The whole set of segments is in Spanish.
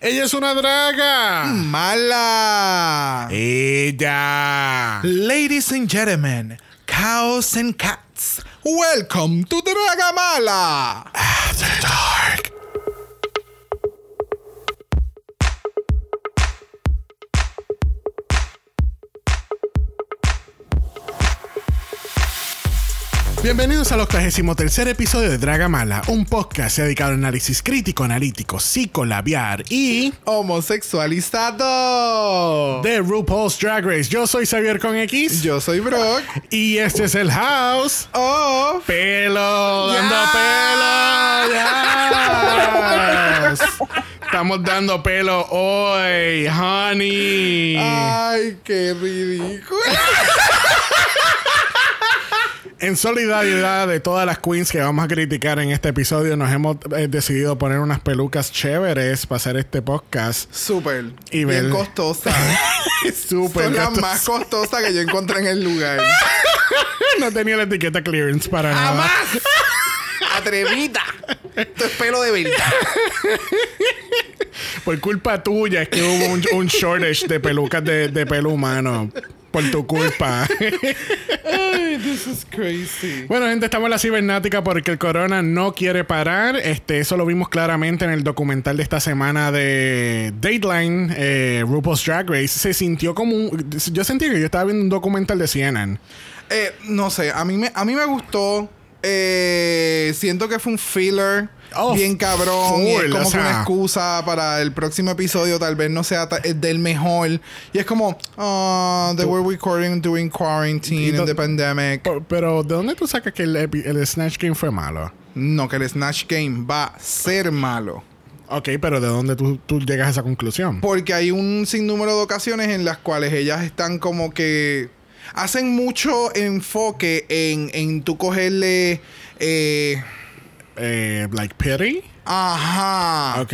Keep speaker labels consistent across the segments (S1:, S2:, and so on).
S1: Ella es una draga.
S2: Mala.
S1: Ella.
S2: Ladies and gentlemen, cows and cats, welcome to Draga Mala.
S1: After dark. Bienvenidos al 83 episodio de Draga Mala, un podcast dedicado al análisis crítico, analítico, psicolabiar y
S2: Homosexualizado.
S1: de RuPaul's Drag Race. Yo soy Xavier con X
S2: Yo soy Brock.
S1: y este es el house.
S2: Oh.
S1: Pelo, dando pelo. Yes. Estamos dando pelo hoy, honey.
S2: Ay, qué ridículo.
S1: En solidaridad de todas las queens que vamos a criticar en este episodio, nos hemos eh, decidido poner unas pelucas chéveres para hacer este podcast.
S2: Súper.
S1: Y
S2: Bien
S1: ver-
S2: costosa.
S1: Súper
S2: Son las más costosas que yo encontré en el lugar.
S1: No tenía la etiqueta clearance para nada.
S2: ¡Jamás! Atrevida. Esto es pelo de verdad.
S1: Por culpa tuya es que hubo un, un shortage de pelucas de, de pelo humano. Por tu culpa.
S2: Ay, this is crazy.
S1: Bueno, gente, estamos en la cibernática porque el corona no quiere parar. Este, eso lo vimos claramente en el documental de esta semana de Dateline, eh, RuPaul's Drag Race. Se sintió como un... Yo sentí que yo estaba viendo un documental de CNN.
S2: Eh, no sé, a mí me, a mí me gustó. Eh, siento que fue un filler
S1: Oh,
S2: bien cabrón. y es como
S1: o
S2: que una excusa para el próximo episodio. Tal vez no sea el del mejor. Y es como, oh, they were recording during quarantine and the pandemic.
S1: Pero, pero, ¿de dónde tú sacas que el, el Snatch Game fue malo?
S2: No, que el Snatch Game va a ser malo.
S1: Ok, pero ¿de dónde tú, tú llegas a esa conclusión?
S2: Porque hay un sinnúmero de ocasiones en las cuales ellas están como que hacen mucho enfoque en, en tú cogerle. Eh,
S1: Eh, like Pity.
S2: ajá.
S1: Ok.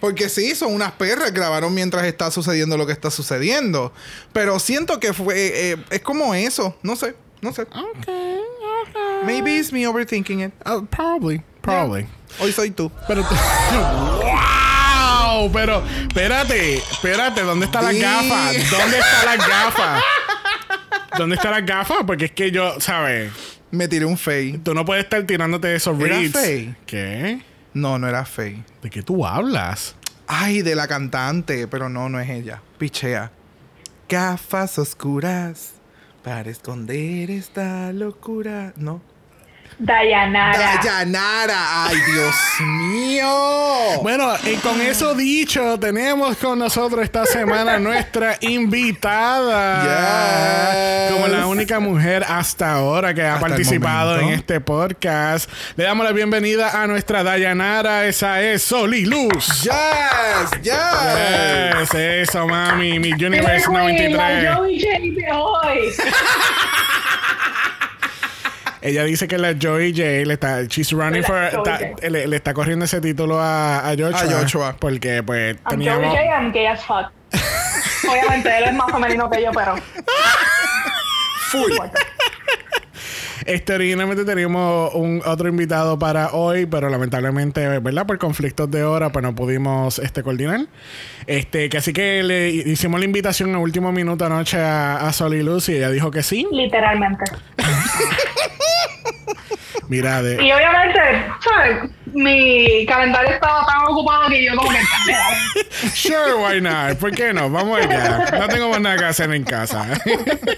S2: Porque sí, son unas perras, grabaron mientras está sucediendo lo que está sucediendo. Pero siento que fue. eh, es como eso. No sé, no sé.
S1: Ok, ok.
S2: Maybe it's me overthinking it.
S1: Uh, probably, probably.
S2: Hoy soy tú.
S1: Pero ¡Wow! Pero espérate, espérate, ¿dónde está la gafa? ¿Dónde está la gafa? ¿Dónde está la gafa? Porque es que yo, ¿sabes?
S2: Me tiré un fey.
S1: Tú no puedes estar tirándote esos
S2: ¿Era
S1: reads.
S2: Faye?
S1: ¿Qué?
S2: No, no era fey.
S1: ¿De qué tú hablas?
S2: Ay, de la cantante, pero no, no es ella. Pichea. Gafas oscuras para esconder esta locura. ¿No?
S3: Dayanara.
S2: Dayanara. Ay, Dios mío.
S1: Bueno, y con eso dicho, tenemos con nosotros esta semana nuestra invitada.
S2: Yes.
S1: Como la única mujer hasta ahora que ha
S2: Hasta
S1: participado en este podcast. Le damos la bienvenida a nuestra Dayanara. Esa es Soli Luz.
S2: Yes, yes.
S1: Yes, eso, mami. Mi Universe
S3: la
S1: 93.
S3: Joey J de hoy.
S1: Ella dice que la Joey J le está, she's running for,
S3: Joey
S1: le, le está corriendo ese título a, a Joshua.
S2: A Joshua.
S1: Porque pues
S3: I'm Joey
S1: teníamos.
S3: J, I'm gay as fuck. Obviamente él es más femenino que yo, pero.
S2: Full.
S1: Este, originalmente teníamos un otro invitado para hoy, pero lamentablemente, ¿verdad? Por conflictos de hora, pues no pudimos este, coordinar. Este, que así que le hicimos la invitación en último minuto anoche a, a Sol y Luz y ella dijo que sí.
S3: Literalmente.
S1: Mira, de,
S3: Y obviamente, ¿sabes? Mi calendario estaba tan ocupado que yo como que.
S1: Sure, why not? ¿Por qué no? Vamos allá. No tengo más nada que hacer en casa.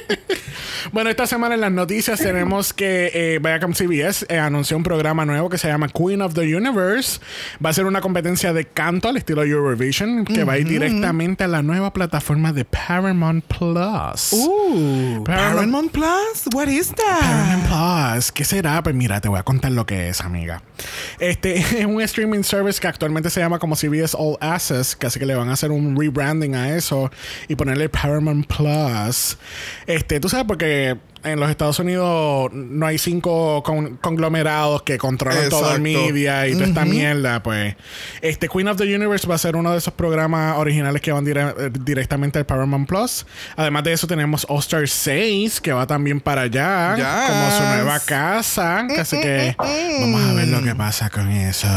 S1: bueno, esta semana en las noticias tenemos que eh, Viacom CBS eh, anunció un programa nuevo que se llama Queen of the Universe. Va a ser una competencia de canto al estilo Eurovision que va a ir directamente a la nueva plataforma de Paramount Plus.
S2: Ooh,
S1: Paramount-
S2: Paramount Plus? What is that?
S1: Paramount Plus, ¿qué será? Pues mira, te voy a contar lo que es, amiga. Este es un streaming service que actualmente se llama como CBS All Access, casi que le van a hacer un rebranding a eso y ponerle Paramount Plus. Este, tú sabes porque en los Estados Unidos no hay cinco con- conglomerados que controlan todo el
S2: Exacto.
S1: media y toda esta mierda, pues. Este Queen of the Universe va a ser uno de esos programas originales que van dire- eh, directamente al Paramount Plus. Además de eso, tenemos All Star 6, que va también para allá,
S2: Yes.
S1: como su nueva casa. Así que vamos a ver lo que pasa con eso.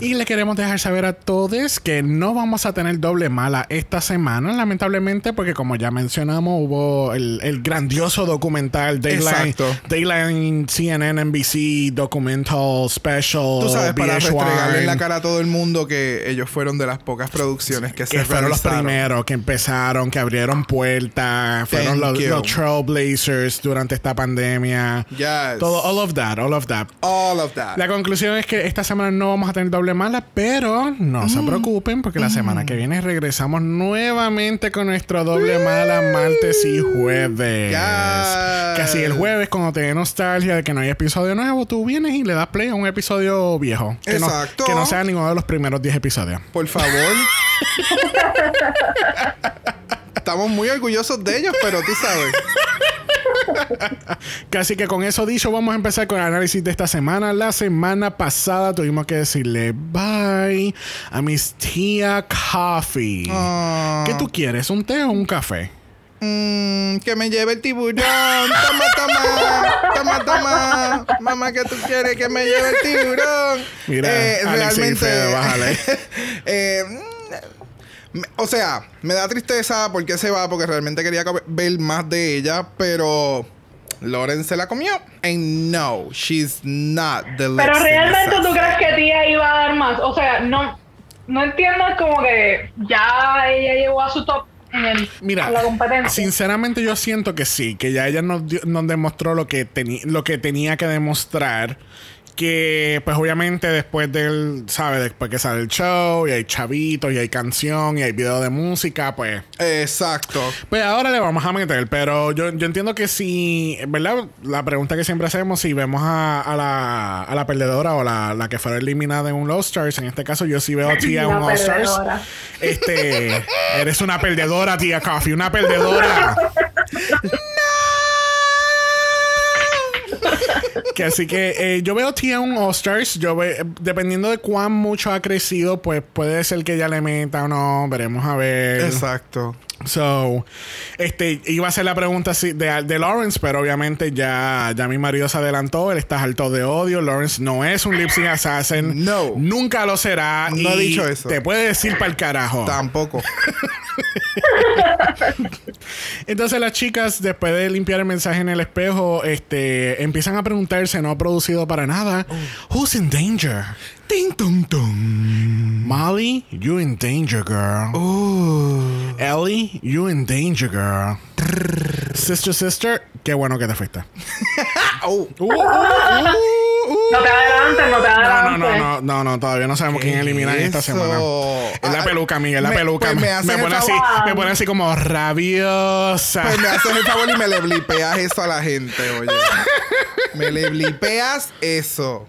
S1: Y le queremos dejar saber a todos que no vamos a tener doble mala esta semana, lamentablemente, porque como ya mencionamos, hubo el, el grandioso documental Dayline. Dayline CNN, NBC, Documental Special.
S2: Tú sabes, para
S1: VH1,
S2: restregarle en la cara a todo el mundo que ellos fueron de las pocas producciones que,
S1: que
S2: se
S1: fueron los
S2: realizaron.
S1: primeros que empezaron, que abrieron puertas, fueron los, los trailblazers durante esta pandemia.
S2: Yes.
S1: Todo, all of that, all of that.
S2: All of that.
S1: La conclusión es que esta semana no vamos a tener doble mala, pero no
S2: Mm.
S1: se preocupen porque la semana que viene regresamos nuevamente con nuestro doble mala martes y jueves.
S2: Yes.
S1: Que así el jueves cuando te dé nostalgia de que no hay episodio nuevo, tú vienes y le das play a un episodio viejo. Que no-
S2: Exacto.
S1: que no sea ninguno de los primeros 10 episodios.
S2: Por favor. Estamos muy orgullosos de ellos, pero tú sabes.
S1: Así que con eso dicho, vamos a empezar con el análisis de esta semana. La semana pasada tuvimos que decirle bye a mis tía Coffee.
S2: Ah.
S1: ¿Qué tú quieres? ¿Un té o un café?
S2: Mm, que me lleve el tiburón. Toma, toma. Toma, toma. Mamá, que tú quieres que me lleve el tiburón.
S1: Mira,
S2: Eh,
S1: Alex
S2: realmente.
S1: Fede, bájale.
S2: eh, mm, o sea, me da tristeza porque se va, porque realmente quería ver más de ella, pero Lauren se la comió. And no, she's not the
S3: Pero realmente tú crees que tía iba a dar más. O sea, no, no entiendo como que ya ella llegó a su top en, el,
S1: Mira,
S3: en la competencia.
S1: sinceramente yo siento que sí, que ya ella nos, dio- nos demostró lo que, lo que tenía que demostrar. Que pues obviamente después del, ¿sabes? Después que sale el show y hay chavitos y hay canción y hay video de música, pues
S2: Exacto.
S1: Pues ahora le vamos a meter, pero yo, yo entiendo que si, ¿verdad? La pregunta que siempre hacemos, si vemos a, a la, a la perdedora o la, la que fuera eliminada en un All Stars, en este caso yo sí veo a tía en un All Stars. Este, eres una perdedora, tía Coffee, una perdedora. Que así que eh, yo veo tía en un All Stars. Yo ve- dependiendo de cuán mucho ha crecido, pues puede ser que ella le meta o no. Veremos a ver.
S2: Exacto.
S1: So, este, iba a hacer la pregunta de, de Lawrence, pero obviamente ya, ya mi marido se adelantó. Él está harto de odio. Lawrence no es un lip sync assassin.
S2: No.
S1: Nunca lo será.
S2: No he dicho eso.
S1: Te puede decir para el carajo.
S2: Tampoco.
S1: Entonces las chicas, después de limpiar el mensaje en el espejo, este, empiezan a preguntarse, no ha producido para nada, Who's in danger?
S2: Ting.
S1: Molly, you in danger, girl.
S2: Uh.
S1: Ellie, you in danger, girl. sister, sister, qué bueno que te fuiste.
S2: Oh.
S1: Uh, uh, uh, uh.
S3: No te adelantes, no te
S1: No, no,
S3: adelantes.
S1: no, no, no, no, todavía no sabemos quién eliminan esta semana. Es la
S2: Ah,
S1: peluca, Miguel, la
S2: me-
S1: peluca.
S2: pues me
S1: me, pone así, me pone así como rabiosa.
S2: Pues me haces el favor y me le blipeas eso a la gente, oye. Me le blipeas eso.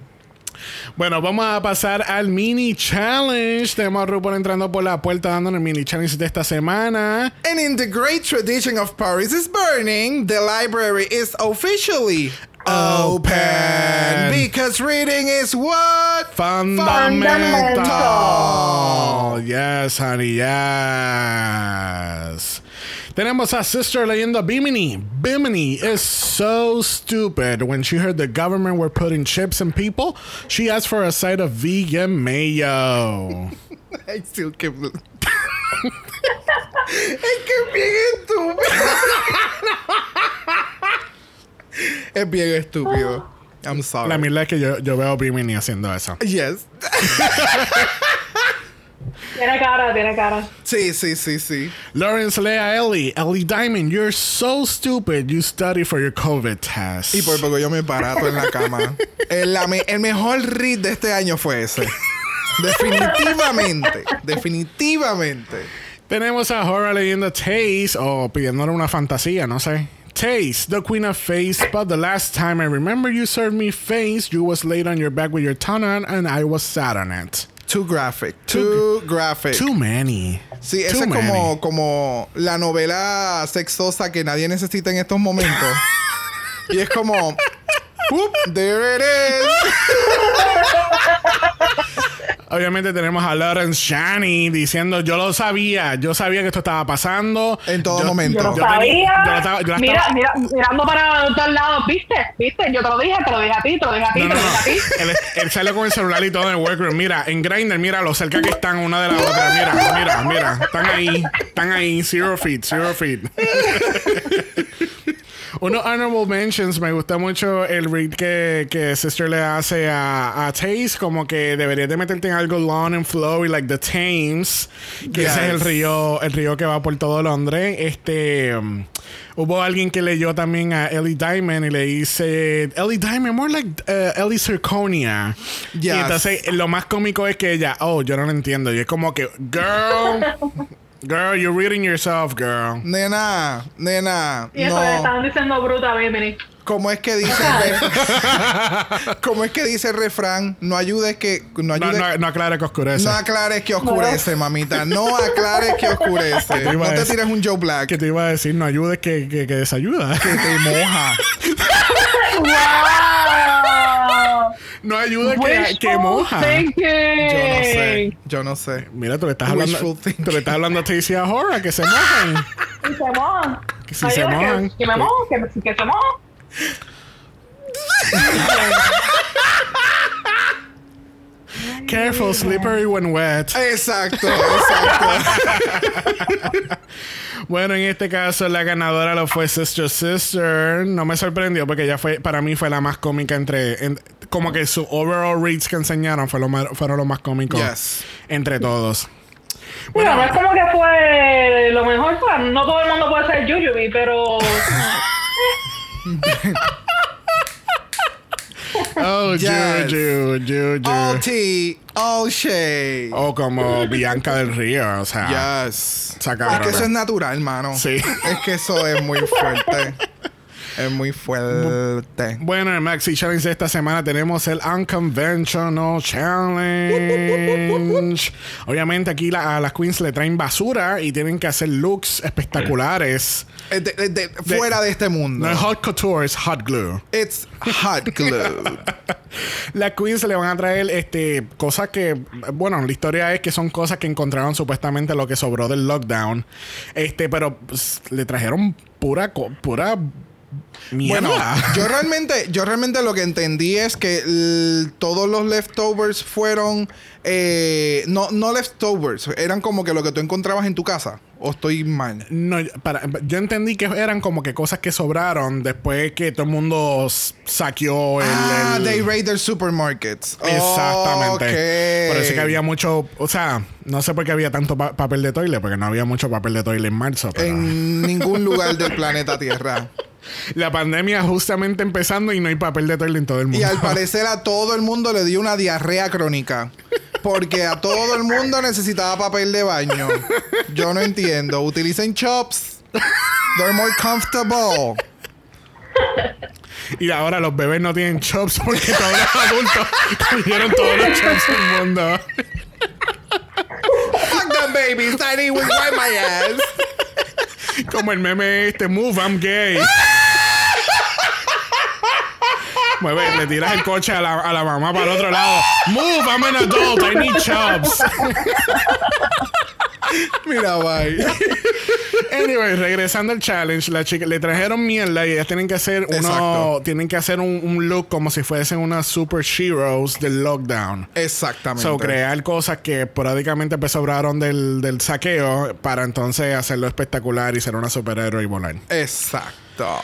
S1: Bueno, vamos a pasar al mini challenge. Tenemos a RuPaul entrando por la puerta dándonos el mini challenge de esta semana.
S2: And in the great tradition of Paris is burning, the library is officially open.
S1: Open.
S2: Because reading is what?
S1: Fundamental.
S3: Fundamental.
S1: Yes, honey, yes. Tenemos a Sister leyendo Bimini. Bimini is so stupid. When she heard the government were putting chips in people, she asked for a side of vegan mayo.
S2: Ay, sí, que... es que es bien estúpido. es bien estúpido. I'm sorry.
S1: La mierda es que yo, yo veo a Bimini haciendo eso.
S2: Yes.
S3: Tiene cara, tiene cara.
S2: Sí, sí, sí, sí.
S1: Lawrence Lea Ellie. Ellie Diamond, you're so stupid. You study for your COVID test.
S2: Y por poco yo me barato en la cama. el, la me- el mejor read de este año fue ese. Definitivamente. Definitivamente.
S1: Tenemos a Hora leyendo Taste o pidiéndole una fantasía, no sé. Taste, the queen of face, but the last time I remember you served me face, you was laid on your back with your tongue on and I was sat on it.
S2: Too graphic. Too, graphic.
S1: Too many.
S2: sí, esa es
S1: many.
S2: como, como la novela sexosa que nadie necesita en estos momentos. y es como. Whoop, there it is.
S1: Obviamente tenemos a Lawrence Shani diciendo, yo lo sabía, yo sabía que esto estaba pasando.
S2: En todo
S1: Yo-
S2: momento.
S3: Yo lo
S1: Yo tenía-
S3: sabía.
S1: yo la estaba- yo la
S3: mira,
S1: estaba-
S3: mira, mirando para todos lados, ¿viste? ¿Viste? Yo te lo dije, te lo dije a ti, te lo dije a ti,
S1: No,
S3: te
S1: no,
S3: lo dije a
S1: no.
S3: ti.
S1: Él, él sale con el celular y todo en el workroom. Mira, en Grindr, mira lo cerca que están una de la otra. Mira, mira, mira. Están ahí. Están ahí. Zero feet, zero feet. Unos honorable mentions. Me gusta mucho el read que, que Sister le hace a, a Taze. Como que deberías de meterte en algo long and flowy, like the Thames. Que ese es el río, el río que va por todo Londres. Este. um, hubo alguien que leyó también a Ellie Diamond y le dice. Ellie Diamond, more like uh, Ellie Zirconia. Y entonces lo más cómico es que ella, oh, yo no lo entiendo. Y es como que, girl. Girl, you're reading yourself, girl.
S2: Nena, nena.
S3: Y eso le
S2: no.
S3: estaban diciendo bruta a Bimini.
S2: ¿Cómo es que dice el ¿Cómo es que dice el refrán? No ayudes que. No
S1: No,
S2: ayudes.
S1: no, no aclare que oscurece.
S2: No aclares que oscurece, mamita. No aclares que oscurece.
S1: te
S2: No te tires un Joe Black
S1: que
S2: que
S1: te iba a decir, no ayudes que, que, que desayuda.
S2: te moja.
S3: ¡Wow!
S1: No ayudes que, que moja.
S3: thinking.
S2: Yo no sé. Yo no sé.
S1: Mira, tú le estás hablando,
S2: thinking.
S1: tú le estás hablando a Stacey Ahora que se mojen.
S3: Y se mojan.
S1: Que si
S3: Ay,
S1: se mojan.
S3: Que, que me mojo, que, que se mojan.
S1: Careful, slippery when wet.
S2: Exacto, exacto.
S1: Bueno, en este caso la ganadora lo fue Sister Sister. No me sorprendió porque ella fue, para mí fue la más cómica entre, en- como que su overall reads que enseñaron fue lo más, fueron los más cómicos
S2: Yes.
S1: entre todos.
S3: Bueno, no es como que fue lo mejor. sea, No todo el mundo puede ser Yuyubi, pero.
S1: Oh,
S2: Yes.
S1: Juju, Juju.
S2: All tea, all shade.
S1: O como Bianca del Río, o sea.
S2: Yes. Es que eso es natural, mano.
S1: Sí.
S2: Es que eso es muy fuerte. es muy fuerte.
S1: Bueno, en el Maxi Challenge de esta semana tenemos el Unconventional Challenge. Obviamente aquí la- a las queens le traen basura y tienen que hacer looks espectaculares.
S2: Es de- de- de- fuera de este mundo.
S1: No es hot couture, es hot glue.
S2: It's hot glue.
S1: Las queens le van a traer este cosas que, bueno, la historia es que son cosas que encontraron supuestamente lo que sobró del lockdown. Este, pero pues, le trajeron pura, pura mierda.
S2: Bueno, yo realmente, yo realmente lo que entendí es que todos los leftovers fueron eh, no, no leftovers, eran como que lo que tú encontrabas en tu casa. O estoy mal.
S1: No, para, yo entendí que eran como que cosas que sobraron después que todo el mundo saqueó el.
S2: ah,
S1: el-
S2: they raid their supermarkets.
S1: Exactamente.
S2: Ok.
S1: Por eso que había mucho. O sea, no sé por qué había tanto pa- papel de toile, porque no había mucho papel de toile en marzo. Pero
S2: En ningún lugar del planeta Tierra.
S1: La pandemia justamente empezando y no hay papel de toile en todo el mundo.
S2: Y al parecer a todo el mundo le dio una diarrea crónica. Porque a todo el mundo necesitaba papel de baño. Yo no entiendo. Utilicen chops. They're more comfortable.
S1: Y ahora los bebés no tienen chops porque todos los adultos tuvieron todos los chops del mundo.
S2: Fuck them babies. I need to wipe my ass.
S1: Como el meme este, move, I'm gay. Mueve, le tiras el coche a la, a la mamá para el otro lado. Move, I'm an adult, I need chops.
S2: Mira, bye.
S1: Anyway, regresando al challenge, la chica le trajeron mierda y ellas tienen que hacer uno,
S2: Exacto.
S1: tienen que hacer un, un look como si fuesen unas super heroes del lockdown.
S2: Exactamente.
S1: So, crear cosas que esporádicamente pues, sobraron del, del saqueo para entonces hacerlo espectacular y ser una superhéroe y volar.
S2: Exacto.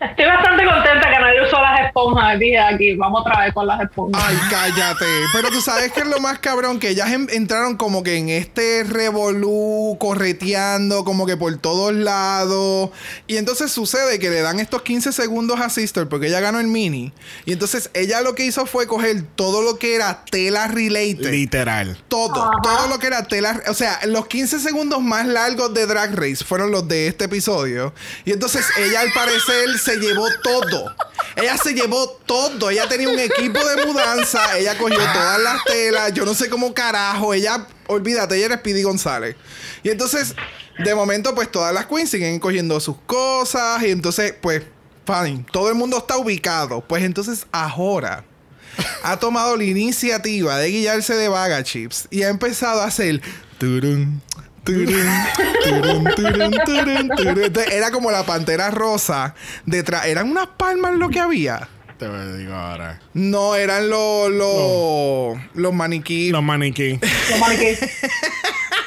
S3: Estoy bastante contenta que nadie usó las esponjas. Dije aquí, vamos otra vez con las esponjas.
S2: Ay, cállate. Pero tú sabes que es lo más cabrón, que ellas en- entraron como que en este revolú, correteando, como que por todos lados. Y entonces sucede que le dan estos 15 segundos a Sister, porque ella ganó el mini. Y entonces ella lo que hizo fue coger todo lo que era tela related.
S1: Literal.
S2: Todo,
S3: Ajá.
S2: todo lo que era tela. O sea, los 15 segundos más largos de Drag Race fueron los de este episodio. Y entonces ella, al parecer, se llevó todo. Ella se llevó todo. Ella tenía un equipo de mudanza. Ella cogió todas las telas. Yo no sé cómo carajo. Ella, olvídate, ella era Speedy González. Y entonces, de momento, pues todas las queens siguen cogiendo sus cosas. Y entonces, pues, fine. Todo el mundo está ubicado. Pues entonces, ahora ha tomado la iniciativa de guiarse de Vaga Chips y ha empezado a hacer turun, turun, turun, turun, turun, turun. Entonces, Era como la pantera rosa detrás. ¿Eran unas palmas lo que había?
S1: Te lo digo ahora.
S2: No, eran los los los maniquí.
S1: Los maniquí.
S3: Lo maniquí.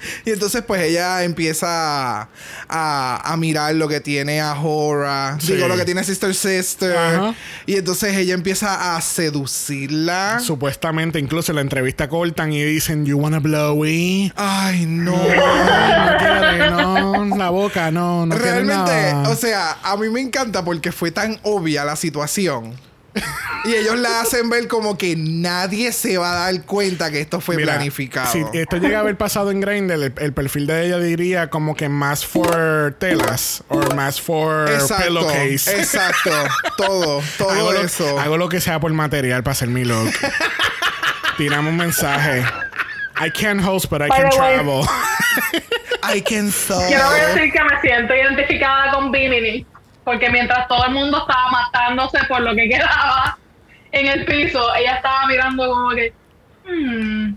S2: Y entonces pues ella empieza a, a mirar lo que tiene a Hora,
S1: Sí.
S2: digo lo que tiene Sister Sister.
S1: Ajá.
S2: Y entonces ella empieza a seducirla.
S1: Supuestamente, incluso en la entrevista cortan y dicen, You wanna blow it?
S2: Ay, no.
S1: No quiere, no, la boca, no, no quiere
S2: Realmente,
S1: nada.
S2: o sea, a mí me encanta porque fue tan obvia la situación. y ellos la hacen ver como que nadie se va a dar cuenta que esto fue
S1: Mira,
S2: planificado.
S1: Si esto llega a haber pasado en Grindr, el, el perfil de ella diría como que más for telas o más for
S2: exacto,
S1: pillowcase.
S2: exacto, todo, todo
S1: hago, lo,
S2: eso.
S1: hago lo que sea por material para hacer mi look. Tiramos un mensaje. I can't host, but I can travel.
S2: I can solve.
S3: Quiero decir que me siento identificada con Bimini. Porque mientras todo el mundo estaba matándose por lo que quedaba en el piso, ella estaba mirando como que. "Hmm,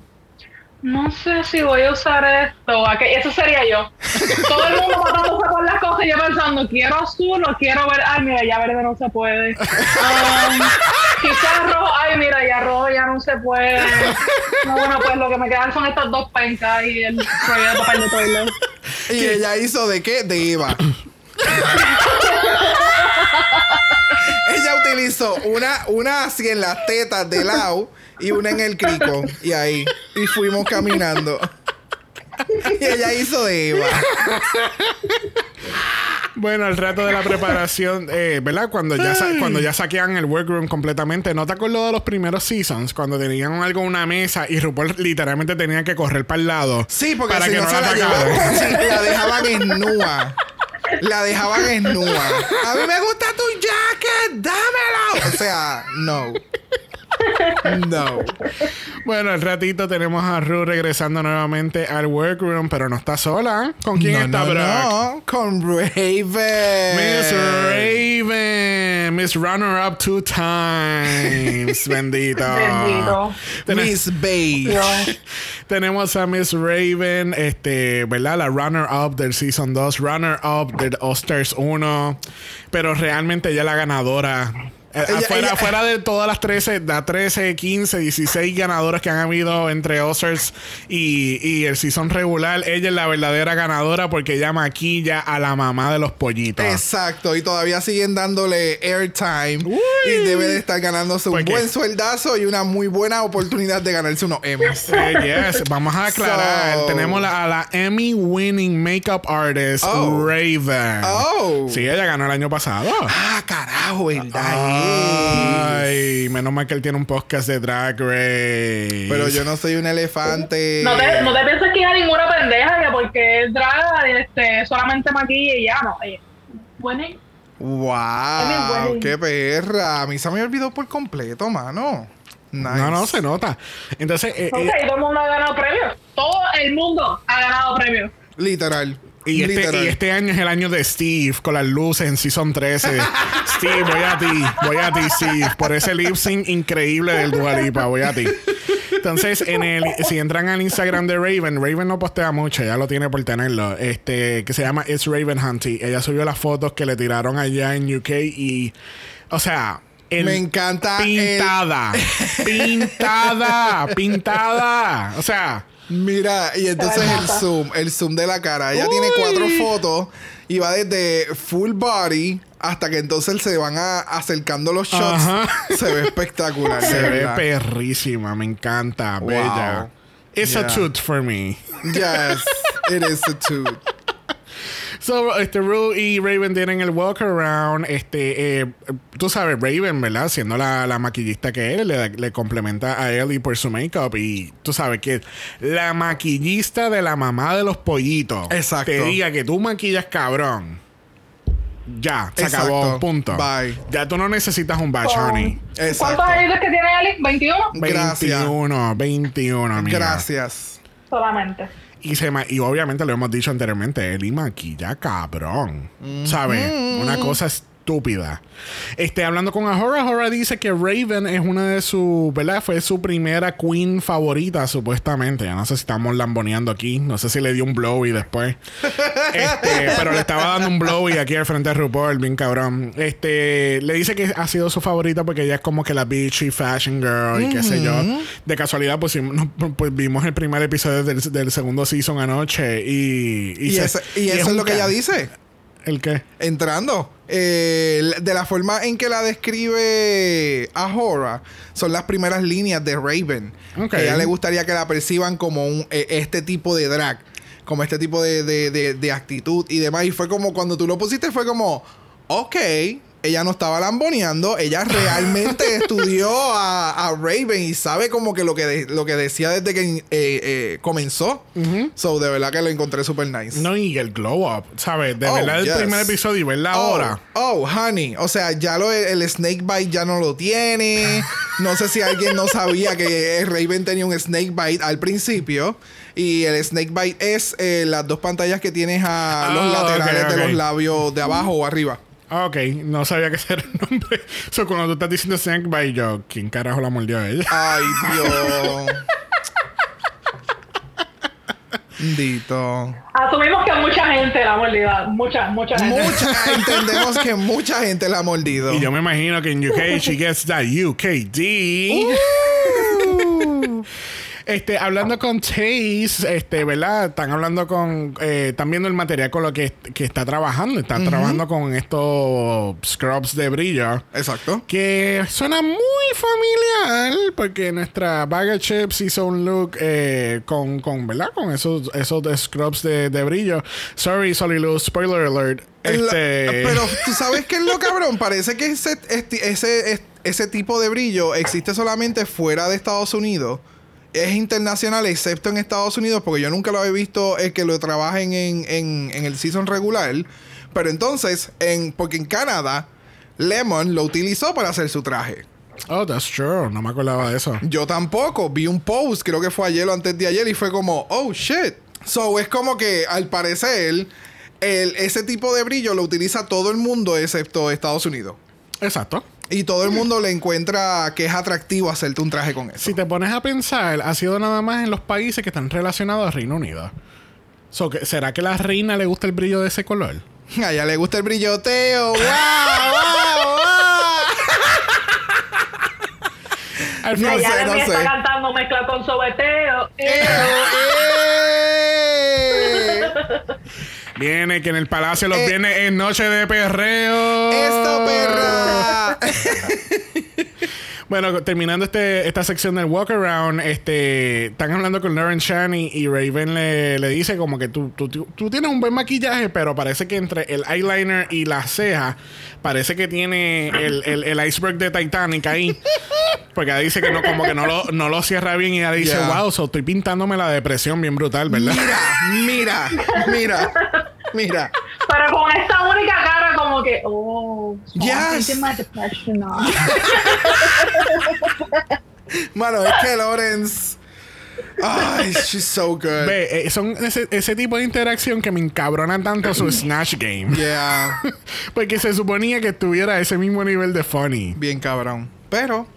S3: no sé si voy a usar esto. o aquello". Eso sería yo. Todo el mundo matándose por las cosas y yo pensando, quiero azul o quiero ver. Ay, mira, ya verde no se puede. Um, quizás rojo. Ay, mira, ya rojo ya no se puede. No, bueno, pues lo que me quedan son estas dos pencas y el rollo de papel de toilet.
S2: Y ella hizo de qué? De Eva. ella utilizó una, una así en las tetas de lado y una en el crico. Y ahí. Y fuimos caminando. y ella hizo de Eva.
S1: Bueno, el rato de la preparación, eh, ¿verdad? Cuando ya, cuando ya saquean el workroom completamente, ¿no te acuerdas de los primeros seasons? Cuando tenían algo en una mesa y RuPaul literalmente tenía que correr para el lado.
S2: Sí, porque
S1: para
S2: si
S1: que
S2: no,
S1: no
S2: se
S1: la
S2: la llevaban. sí, la dejaban en La dejaban en A mí me gusta tu jacket, dámelo. O sea, no. No.
S1: Bueno, al ratito tenemos a Ru regresando nuevamente al workroom, pero no está sola. ¿Con quién
S2: no,
S1: está
S2: no,
S1: Brock?
S2: no. Con Raven.
S1: Miss Raven, Miss Runner Up two times. Bendito.
S3: Bendito.
S2: Miss Beige.
S1: Tenemos a Miss Raven, este, ¿verdad? La runner up del Season 2, runner up del All-Stars 1, pero realmente ella es la ganadora. Eh,
S2: Ella-
S1: afuera,
S2: ella-
S1: afuera de todas las 13, las 13, 15, 16 ganadoras que han habido entre All-Stars y, y el Season regular, ella es la verdadera ganadora porque ella maquilla a la mamá de los pollitos.
S2: Exacto, y todavía siguen dándole airtime y debe de estar ganándose un buen sueldazo y una muy buena oportunidad de ganarse unos Emmys.
S1: Eh, yes. Vamos a aclarar.
S2: So-
S1: Tenemos la- a la Emmy winning makeup artist
S2: Oh.
S1: Raven.
S2: Oh.
S1: Sí, ella ganó el año pasado.
S2: Ah, carajo, ¿verdad?
S1: Ay, menos mal que él tiene un podcast de Drag Race.
S2: Pero yo no soy un elefante.
S3: No te, no te pienses que es ninguna pendeja que porque es draga, este, solamente maquilla y ya, no. Ella, Bueno,
S2: ¡Wow! ¡Qué perra! A mí se me olvidó por completo, mano. Nice.
S1: No, no, se nota. Entonces, eh,
S3: ok,
S1: eh,
S3: todo el mundo ha ganado premios. Todo el mundo ha ganado premios.
S2: Literal.
S1: Y, este, y este año es el año de Steve con las luces en Season 13. Steve, voy a ti, voy a ti, Steve. Por ese lip sync increíble del Dua Lipa, voy a ti. Entonces, en el, si entran al Instagram de Raven, Raven no postea mucho, ya lo tiene por tenerlo. Este, que se llama It's Raven Hunty. Ella subió las fotos que le tiraron allá en UK y. O sea. el-
S2: Me encanta el-
S1: Pintada. Pintada. Pintada. O sea.
S2: Mira, y entonces el zoom, el zoom de la cara. Ella tiene cuatro fotos y va desde full body hasta que entonces se van a- acercando los shots.
S1: Ajá.
S2: Se ve espectacular.
S1: Se ve perrísima, me encanta,
S2: Wow.
S1: bella. It's a
S2: Yeah.
S1: toot for me.
S2: Yes, it is a two.
S1: So, este Ru y Raven tienen el walk around. Este, eh, tú sabes, Raven, ¿verdad? Siendo la, la maquillista que es, le, le complementa a Ellie por su makeup. Y tú sabes que la maquillista de la mamá de los pollitos
S2: Exacto.
S1: te diga que tú maquillas cabrón. Ya, se
S2: Exacto.
S1: acabó, punto.
S2: Bye.
S1: Ya tú no necesitas un batch, honey.
S3: ¿Cuántos años que tiene Ali? ¿21?
S2: Gracias.
S1: 21, 21, amiga.
S2: Gracias.
S3: Solamente.
S1: Y, se ma- y obviamente lo hemos dicho anteriormente, Eli maquilla cabrón. ¿Sabes? Una cosa es estúpida. Este, hablando con Ahora, Ahora dice que Raven es una de sus, ¿verdad? Fue su primera queen favorita, supuestamente. Ya no sé si estamos lamboneando aquí. No sé si le dio un blowy después. este, pero le estaba dando un blowy aquí al frente de RuPaul, bien cabrón. Este, le dice que ha sido su favorita porque ella es como que la beachy fashion girl y qué sé yo. De casualidad, pues, pues, vimos el primer episodio del, segundo season anoche y...
S2: Y, eso es lo que ella dice.
S1: ¿El qué?
S2: Entrando. Eh, de la forma en que la describe Ahora, son las primeras líneas de Raven. A ella le gustaría que la perciban como un, e, este tipo de drag, como este tipo de, de, de actitud y demás. Y fue como cuando tú lo pusiste, fue como, ok, ella no estaba lamboneando, ella realmente estudió a, Raven y sabe como que lo que, lo que decía desde que eh, eh, comenzó. So, de verdad que lo encontré súper nice.
S1: No, y el glow up, ¿sabes? De oh, verdad, el primer episodio y verla oh, ahora.
S2: Oh, honey. O sea, ya lo, el snake bite ya no lo tiene. no sé si alguien no sabía que Raven tenía un snake bite al principio. Y el snake bite es eh, las dos pantallas que tienes a los ah, laterales de los labios de abajo o arriba.
S1: Ah, ok, no sabía que ese era el nombre. So, cuando tú estás diciendo Snake by yo, ¿quién carajo la mordió a ella?
S2: Ay, Dios. Dito.
S3: Asumimos que mucha gente la ha mordido. Mucha, mucha gente.
S2: Mucha, entendemos que mucha gente la ha mordido.
S1: Y yo me imagino que en UK she gets that UKD. Uh. Este, hablando con Chase, este, ¿verdad? Están hablando con. Eh, están viendo el material con lo que, está trabajando. Están trabajando con estos scrubs de brillo.
S2: Exacto.
S1: Que suena muy familiar. Porque nuestra Bag Chips hizo un look eh, con, con, ¿verdad? Con esos, esos scrubs de, brillo. Sorry, Lou, spoiler alert. Este...
S2: pero tú sabes qué es lo cabrón. Parece que ese, ese, ese tipo de brillo existe solamente fuera de Estados Unidos es internacional excepto en Estados Unidos porque yo nunca lo había visto el que lo trabajen en, en, el season regular. Pero entonces, en, porque en Canadá, Lemon lo utilizó para hacer su traje.
S1: Oh, that's true. No me acordaba de eso.
S2: Yo tampoco. Vi un post, creo que fue ayer o antes de ayer, y fue como, oh shit. So es como que al parecer, el, ese tipo de brillo lo utiliza todo el mundo excepto Estados Unidos.
S1: Exacto.
S2: Y todo el mundo le encuentra que es atractivo hacerte un traje con eso.
S1: Si te pones a pensar, ha sido nada más en los países que están relacionados a Reino Unido. ¿Será que a la reina le gusta el brillo de ese color?
S2: A ella le gusta el brilloteo. ¡Wow! ¡Wow!
S3: Al no sé, no sé. está cantando mezcla con sobeteo. ¡Eh!
S1: Viene que en el palacio los viene eh. en noche de perreo.
S2: ¡Esto, perra!
S1: Bueno, terminando este, esta sección del walk around, este, están hablando con Lauren Chan y, Raven le, le, dice como que tú, tú, tú, tienes un buen maquillaje, pero parece que entre el eyeliner y la ceja, parece que tiene el, el, iceberg de Titanic ahí. Porque ella dice que no, como que no lo, no lo cierra bien y ella dice, wow, so estoy pintándome la depresión bien brutal, ¿verdad?
S2: Mira, mira, mira, mira.
S3: Pero con esta única cara como que, oh,
S2: yes. my depression Mano, es que Lawrence. Ay, she's so good.
S1: Ve, eh, son ese, ese, tipo de interacción que me encabronan tanto su Snatch Game.
S2: Yeah.
S1: Porque se suponía que estuviera a ese mismo nivel de funny.
S2: Bien cabrón. Pero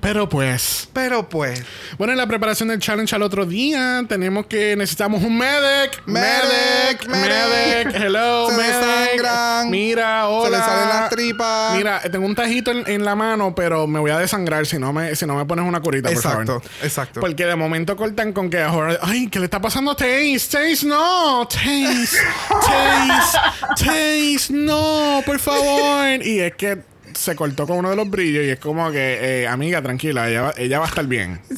S1: pero pues.
S2: Pero pues.
S1: Bueno, en la preparación del challenge al otro día, tenemos que necesitamos un medic.
S2: Medic.
S1: Medic. Hello,
S2: Se
S1: medic. Mira, hola.
S2: Se le salen las tripas.
S1: Mira, tengo un tajito en, la mano, pero me voy a desangrar si no me, si no me pones una curita, por
S2: favor.
S1: Exacto,
S2: exacto.
S1: Porque de momento cortan con que ahora. Ay, ¿qué le está pasando a Taze? Taze, no. Taze. Taze. Taze, no, por favor. Y es que se cortó con uno de los brillos y es como que, eh, amiga, tranquila, ella, ella va a estar bien.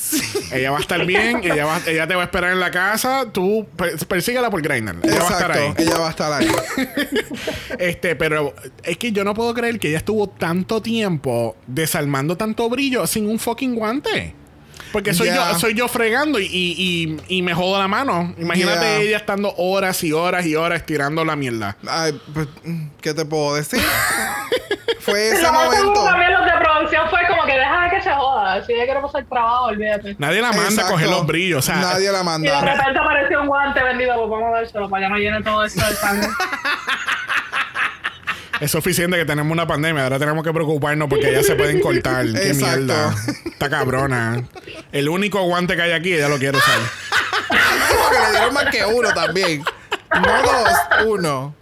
S1: Ella va a estar bien, ella, va, ella te va a esperar en la casa, tú persíguela por Grindr. Ella va a estar ahí.
S2: Ella va a estar ahí.
S1: este, pero es que yo no puedo creer que ella estuvo tanto tiempo desarmando tanto brillo sin un fucking guante. Porque soy yo soy yo fregando y, y, me jodo la mano. Imagínate ella estando horas y horas y horas tirando la mierda.
S2: Ay, pues, ¿qué te puedo decir? fue ese momento.
S3: También los de producción fue como que deja que se joda. Si ella quiere pasar trabajo, olvídate.
S1: Nadie la manda a coger los brillos. O sea,
S2: Nadie la manda.
S3: Y de repente apareció un guante vendido, pues vamos a dárselo para que no llene todo esto de sangre.
S1: Es suficiente que tenemos una pandemia. Ahora tenemos que preocuparnos porque ya se pueden cortar. Qué
S2: Exacto.
S1: mierda. Está cabrona. El único guante que hay aquí, ella lo quiere usar.
S2: Porque le dieron más que uno también. No dos, uno.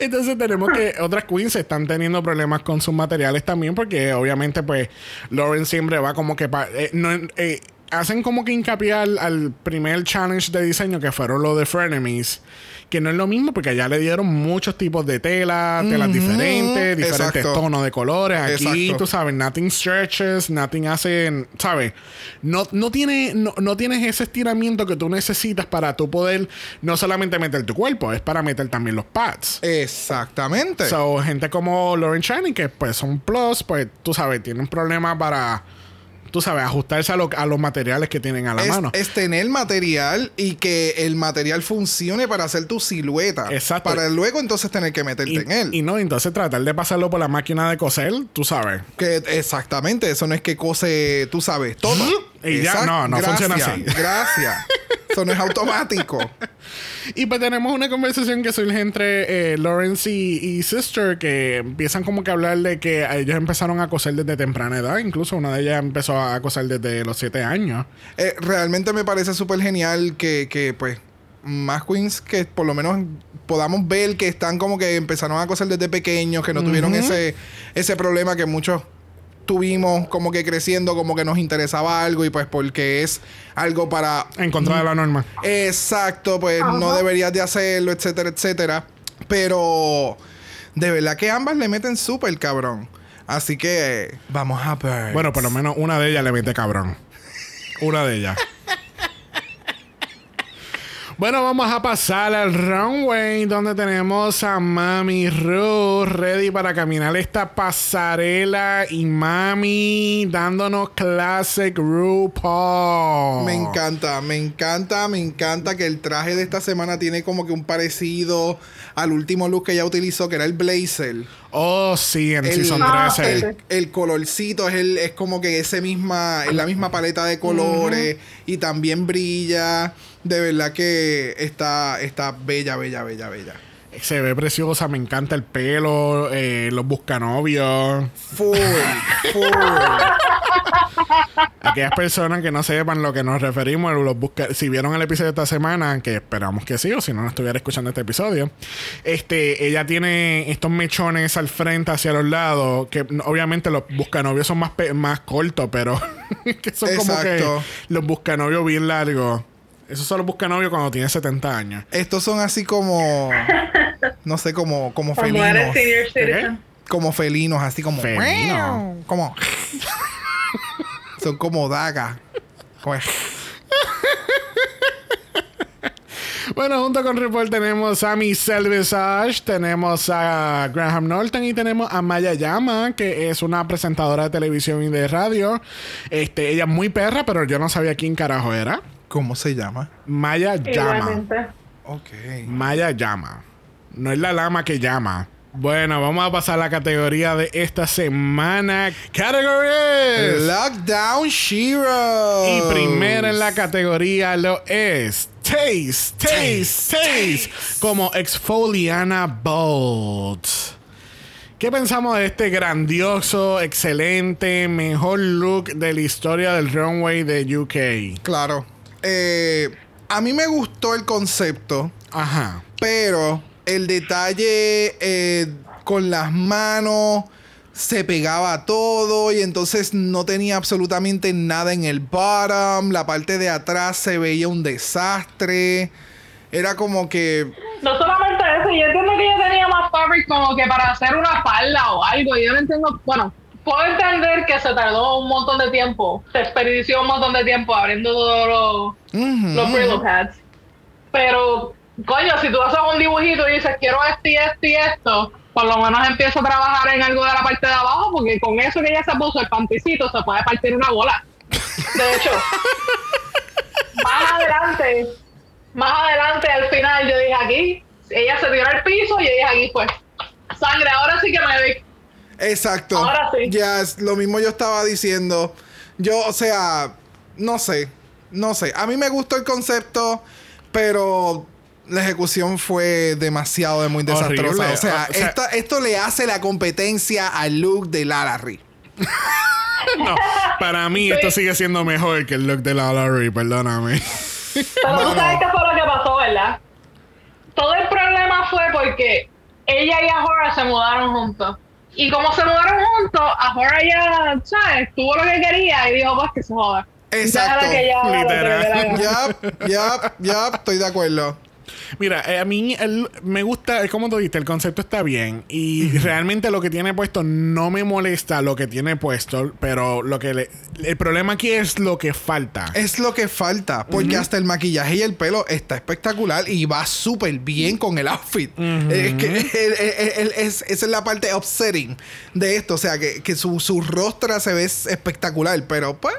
S1: Entonces tenemos que otras queens están teniendo problemas con sus materiales también porque obviamente pues Lauren siempre va como que pa- eh, no, eh, hacen como que hincapié al, al primer challenge de diseño que fueron los de Frenemies que no es lo mismo porque allá le dieron muchos tipos de tela, telas diferentes, diferentes
S2: Exacto.
S1: tonos de colores. Aquí,
S2: Exacto.
S1: tú sabes, nothing stretches, nothing hace, ¿sabes? No, no, tiene, no, no tienes ese estiramiento que tú necesitas para tú poder no solamente meter tu cuerpo, es para meter también los pads.
S2: Exactamente.
S1: So, gente como Lauren Shining, que pues son plus, pues tú sabes, tienen problemas para, tú sabes, ajustarse a, lo- a los materiales que tienen a la
S2: es,
S1: mano.
S2: es tener material y que el material funcione para hacer tu silueta.
S1: Exacto.
S2: Para luego entonces tener que meterte
S1: y,
S2: en él.
S1: y no, entonces tratar de pasarlo por la máquina de coser, tú sabes.
S2: Que exactamente, eso no es que cose, tú sabes, todo.
S1: Y ya,
S2: Exact-
S1: no, no funciona así.
S2: Gracias. Eso no es automático.
S1: Y pues tenemos una conversación que surge entre eh, Lawrence y, y Sister que empiezan como que a hablar de que ellos empezaron a coser desde temprana edad. Incluso una de ellas empezó a coser desde los 7 años.
S2: Eh, realmente me parece súper genial que, que, pues, más queens que por lo menos podamos ver que están como que empezaron a coser desde pequeños, que no tuvieron ese, ese problema que muchos tuvimos como que creciendo, como que nos interesaba algo y pues porque es algo para...
S1: En contra de la norma.
S2: Exacto, pues no deberías de hacerlo, etcétera, etcétera. Pero de verdad que ambas le meten súper cabrón. Así que vamos a ver.
S1: Bueno, por lo menos una de ellas le mete cabrón. Una de ellas. Bueno, vamos a pasar al runway donde tenemos a Mami Ru ready para caminar esta pasarela y Mami dándonos classic RuPaul.
S2: Me encanta, me encanta, me encanta que el traje de esta semana tiene como que un parecido al último look que ella utilizó, que era el blazer.
S1: Oh, sí, en
S2: El,
S1: Season
S3: Ah,
S1: 13.
S3: sí.
S2: el, el colorcito es, el, es como que ese misma, es la misma paleta de colores y también brilla. De verdad que está, está bella, bella, bella, bella.
S1: Se ve preciosa, me encanta el pelo, eh, los buscanovios.
S2: Full, full.
S1: Aquellas personas que no sepan lo que nos referimos, los busca si vieron el episodio de esta semana, que esperamos que sí, o si no, no estuviera escuchando este episodio, este, ella tiene estos mechones al frente, hacia los lados, que obviamente los buscanovios son más, más cortos, pero que son como que los buscanovios bien largos. Esos son los buscanovios cuando tienen 70 años.
S2: Estos son así como, no sé, como, como felinos. Como felinos, así como.
S1: Felino.
S2: Como. son como dagas.
S1: Bueno, junto con RuPaul tenemos a Michelle Visage, tenemos a Graham Norton y tenemos a Maya Yama, que es una presentadora de televisión y de radio. Este, ella es muy perra, pero yo no sabía quién carajo era.
S2: ¿Cómo se llama?
S1: Maya.
S3: Igualmente.
S2: Ok.
S1: Maya Llama. No es la lama que llama. Bueno, vamos a pasar a la categoría de esta semana. Categories.
S2: Lockdown Shiro.
S1: Y primero en la categoría lo es Taste, Taste, Taste, como Exfoliana Bold. ¿Qué pensamos de este grandioso, excelente, mejor look de la historia del runway de UK?
S2: Claro. Eh, a mí me gustó el concepto,
S1: Ajá.
S2: pero el detalle eh, con las manos se pegaba todo y entonces no tenía absolutamente nada en el bottom. La parte de atrás se veía un desastre. Era como que
S3: No solamente eso, yo entiendo que ella tenía más fabric como que para hacer una falda o algo. Yo no entiendo, bueno, puedo entender que se tardó un montón de tiempo, se desperdició un montón de tiempo abriendo todos los,
S2: Ujú.
S3: los Brillo pads. Pero, coño, si tú haces un dibujito y dices quiero esto y esto y esto, por lo menos empieza a trabajar en algo de la parte de abajo, porque con eso que ella se puso el panticito se puede partir una bola. De hecho, más adelante, más adelante al final yo dije aquí, ella se tiró al piso y yo dije aquí pues, sangre, ahora sí que me.
S2: Exacto.
S3: Ahora sí.
S2: Ya, es lo mismo yo estaba diciendo. Yo, o sea, no sé. No sé. A mí me gustó el concepto, pero la ejecución fue demasiado de muy desastrosa.
S1: Horrible.
S2: O sea,
S1: O sea-
S2: esta- esto le hace la competencia al look de Lara Ri.
S1: No, para mí esto sigue siendo mejor que el look de la Laurie, perdóname.
S3: Pero tú sabes qué fue lo que pasó, ¿verdad? Todo el problema fue porque ella y Ahora se mudaron juntos. Y como se mudaron juntos, Ahora ya, ¿sabes? Tuvo lo que quería y dijo, pues que se joda.
S2: Exacto.
S1: Literal.
S2: Ya, ya, ya, estoy de acuerdo.
S1: Mira, eh, a mí el- me gusta, como tú dijiste, el concepto está bien. Y realmente lo que tiene puesto no me molesta lo que tiene puesto. Pero lo que le- el problema aquí es lo que falta.
S2: Es lo que falta, porque hasta el maquillaje y el pelo está espectacular y va súper bien con el outfit. Es que es- esa es la parte upsetting de esto, o sea, que, que su, su rostro se ve espectacular, pero pues...